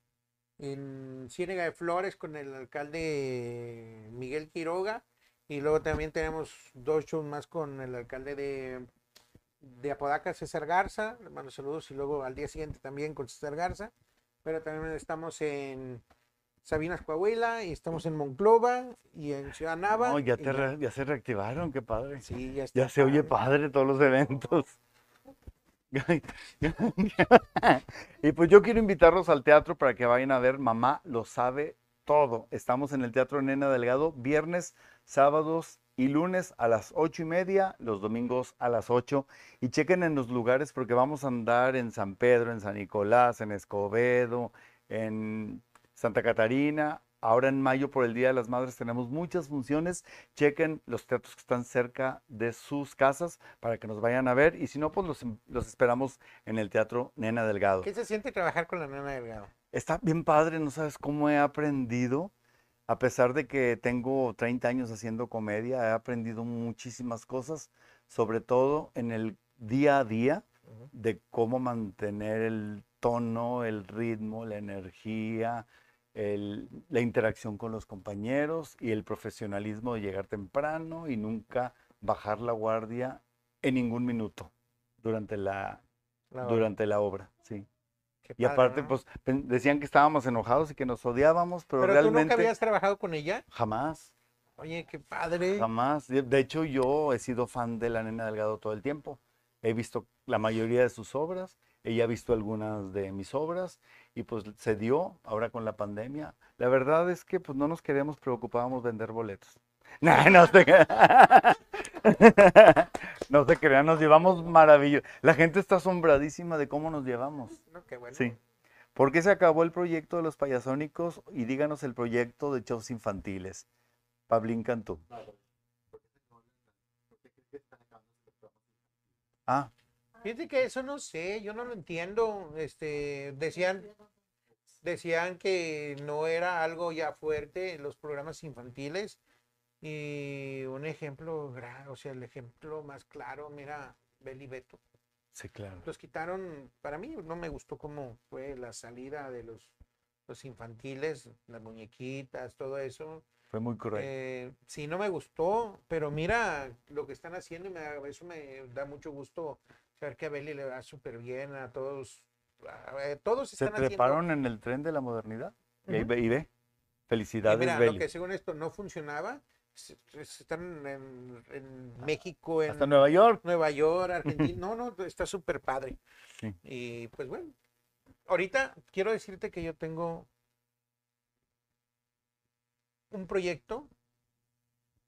en Ciénega de Flores con el alcalde Miguel Quiroga. Y luego también tenemos dos shows más con el alcalde de, de Apodaca, César Garza. Le mando saludos. Y luego al día siguiente también con César Garza. Pero también estamos en Sabinas Coahuila y estamos en Monclova y en Ciudad Nava. No, ya, y te re- ya se reactivaron, qué padre. Sí, ya está. Ya se oye padre todos los eventos. y pues yo quiero invitarlos al teatro para que vayan a ver Mamá lo sabe todo. Estamos en el Teatro Nena Delgado viernes, sábados y lunes a las ocho y media, los domingos a las 8. Y chequen en los lugares porque vamos a andar en San Pedro, en San Nicolás, en Escobedo, en Santa Catarina. Ahora en mayo por el Día de las Madres tenemos muchas funciones. Chequen los teatros que están cerca de sus casas para que nos vayan a ver. Y si no, pues los, los esperamos en el Teatro Nena Delgado. ¿Qué se siente trabajar con la nena Delgado? Está bien padre, no sabes cómo he aprendido. A pesar de que tengo 30 años haciendo comedia, he aprendido muchísimas cosas, sobre todo en el día a día, de cómo mantener el tono, el ritmo, la energía, el- la interacción con los compañeros y el profesionalismo de llegar temprano y nunca bajar la guardia en ningún minuto durante la, La obra. durante la obra. Sí. Qué Y padre, aparte, ¿no? pues decían que estábamos enojados y que nos odiábamos, pero, Pero tú nunca realmente habías trabajado con ella. jamás, Oye, qué padre. jamás. De de hecho, yo he sido fan de la Nena Delgado todo el tiempo. He visto la mayoría de sus obras, ella ha visto algunas de mis obras y pues se dio ahora con la pandemia. La verdad es que pues no nos queríamos, preocupábamos vender boletos. No, no se crean. No se crean, nos llevamos maravilloso. La gente está asombradísima de cómo nos llevamos. No, qué bueno. Sí. ¿Por qué se acabó el proyecto de los payasónicos? Y díganos el proyecto de shows infantiles. Pablín Cantú. Ah, Fíjate que eso no sé, yo no lo entiendo. Este, decían, decían que no era algo ya fuerte en los programas infantiles. Y un ejemplo, o sea, el ejemplo más claro, mira, Beli Beto. sí, claro. Los quitaron, para mí no me gustó cómo fue la salida de los, los infantiles, las muñequitas, todo eso. Fue muy cruel. Eh, sí, no me gustó, pero mira lo que están haciendo y me eso me da mucho gusto saber que a Beli le va súper bien, a todos, a- eh, todos Se haciendo. treparon en el tren de la modernidad. Y ve, y ve. Y Felicidades, mira, lo que según esto no funcionaba, están en, en México, en Hasta Nueva York. Nueva York, Argentina. No, no, está súper padre. Sí. Y pues bueno, ahorita quiero decirte que yo tengo un proyecto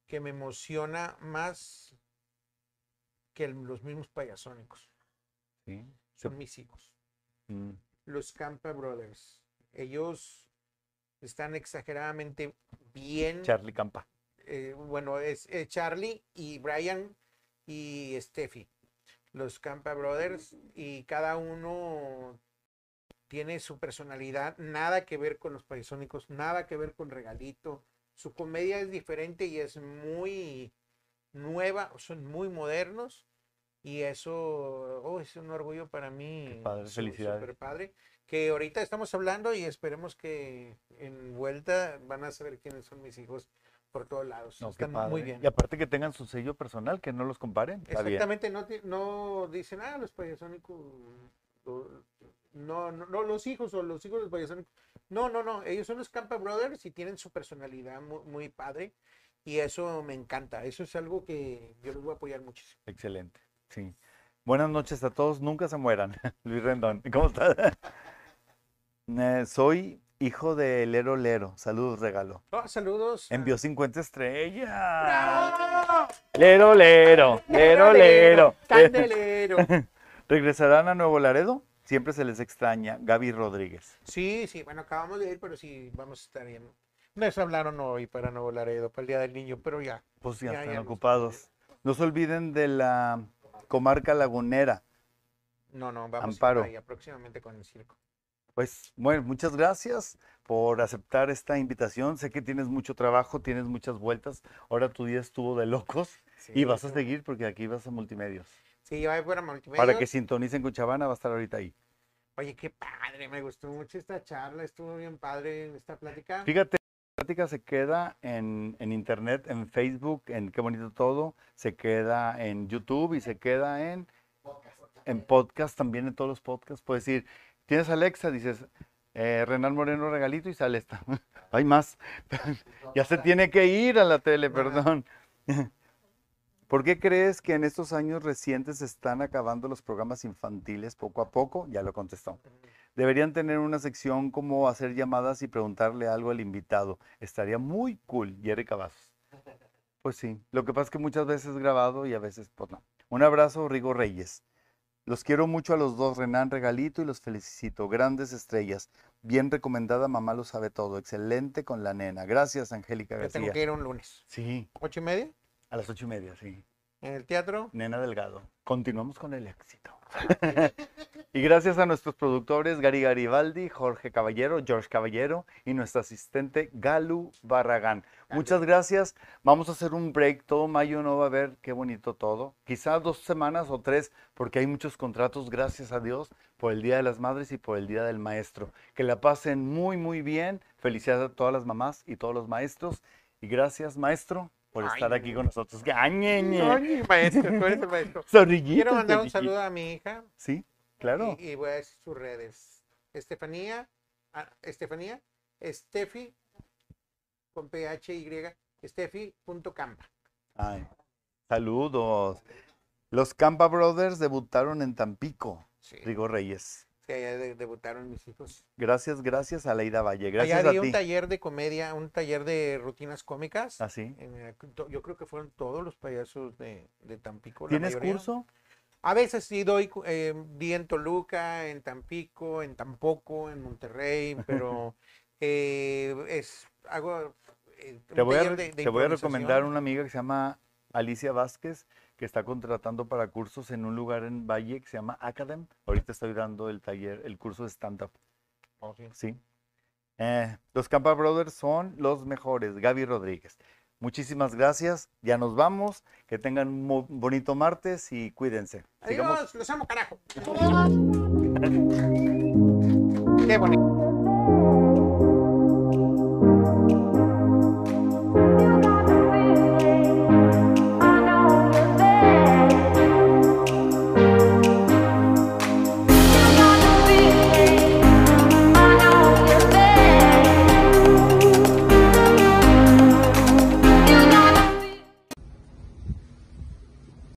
que me emociona más que el- los mismos payasónicos. Sí. Son mis hijos, mm, los Campa Brothers. Ellos están exageradamente bien. Charlie Campa. Eh, bueno, es eh, Charlie y Brian y Steffi, los Campa Brothers, y cada uno tiene su personalidad, nada que ver con los paisónicos, nada que ver con Regalito. Su comedia es diferente y es muy nueva, son muy modernos. Y eso oh, es un orgullo para mí. Qué padre, su- felicidades. súper padre. Que ahorita estamos hablando y esperemos que en vuelta van a saber quiénes son mis hijos por todos lados. No, Están muy bien. Y aparte que tengan su sello personal, que no los comparen. Exactamente, no, no dicen, ah, los payasónicos, no, no, no, los hijos o los hijos de los payasónicos. No, no, no, ellos son los Campa Brothers y tienen su personalidad muy, muy padre y eso me encanta, eso es algo que yo les voy a apoyar muchísimo. Excelente. Sí. Buenas noches a todos. Nunca se mueran. Luis Rendón. ¿Cómo estás? Eh, soy hijo de Lero Lero. Saludos, regalo. Oh, saludos. Envió 50 estrellas. ¡Bravo! Lero Lero. Lero Lero. Candelero. ¿Regresarán a Nuevo Laredo? Siempre se les extraña. Gaby Rodríguez. Sí, sí, bueno, acabamos de ir, pero sí, vamos a estar bien. Nos hablaron hoy para Nuevo Laredo, para el Día del Niño, pero ya. Pues ya, Ya, están ya ocupados. No se olviden de la comarca lagunera. No, no, vamos Amparo. a ir allá próximamente con el circo. Pues bueno, muchas gracias por aceptar esta invitación. Sé que tienes mucho trabajo, tienes muchas vueltas. Ahora tu día estuvo de locos y Sí, vas a seguir porque aquí vas a multimedios. Sí, voy para multimedia. Para que sintonicen con Chavana, va a estar ahorita ahí. Oye, qué padre, me gustó mucho esta charla, estuvo bien padre esta plática. Fíjate, la plática se queda en, en internet, en Facebook, en Qué Bonito Todo, se queda en YouTube y se queda en, en podcast, también en todos los podcasts. Puedes decir, tienes Alexa, dices, eh, Renan Moreno Regalito y sale esta. Hay más. ya se tiene que ir a la tele, perdón. ¿Por qué crees que en estos años recientes se están acabando los programas infantiles poco a poco? Ya lo contestó. Deberían tener una sección como hacer llamadas y preguntarle algo al invitado. Estaría muy cool, Jerry Cavazos. Pues sí, lo que pasa es que muchas veces es grabado y a veces pues no. Un abrazo, Rigo Reyes. Los quiero mucho a los dos, Renan Regalito, y los felicito. Grandes estrellas. Bien recomendada, mamá lo sabe todo. Excelente con la nena. Gracias, Angélica Yo tengo García. que ir un lunes. Sí, ¿Ocho y media? a las ocho y media, sí. En el teatro. Nena Delgado. Continuamos con el éxito. y gracias a nuestros productores Gary Garibaldi, Jorge Caballero, George Caballero y nuestro asistente Galu Barragán. Muchas gracias. Vamos a hacer un break. Todo mayo no va a ver qué bonito todo. Quizás dos semanas o tres, porque hay muchos contratos, gracias a Dios, por el Día de las Madres y por el Día del Maestro. Que la pasen muy, muy bien. Felicidades a todas las mamás y todos los maestros. Y gracias, maestro, por Ay, estar aquí con nosotros. ¡Gañeñe! Ay, maestro, tú eres el maestro. Quiero mandar un saludo a mi hija. Sí, claro. Y, y voy a decir sus redes. Estefanía, ah, Estefanía, Estefi, con PHY, Estefi.campa. Ay, saludos. Los Campa Brothers debutaron en Tampico, Sí, Rigo Reyes. Allá de- debutaron mis hijos. Gracias, gracias a Leida Valle. Gracias allá a di ti. un taller de comedia, un taller de rutinas cómicas. Así. To- yo creo que fueron todos los payasos de, de Tampico. ¿Tienes curso? A veces sí doy, eh, di en Toluca, en Tampico, en Tampoco, en Monterrey, pero eh, es hago eh, Te un voy a, de- te voy a recomendar una amiga que se llama Alicia Vázquez, que está contratando para cursos en un lugar en Valle que se llama Academ. Ahorita estoy dando el taller, el curso de stand-up. Oh, sí. Eh, los Campa Brothers son los mejores. Gaby Rodríguez. Muchísimas gracias. Ya nos vamos. Que tengan un bonito martes y cuídense. Adiós, Sigamos. los amo, carajo. Qué bonito.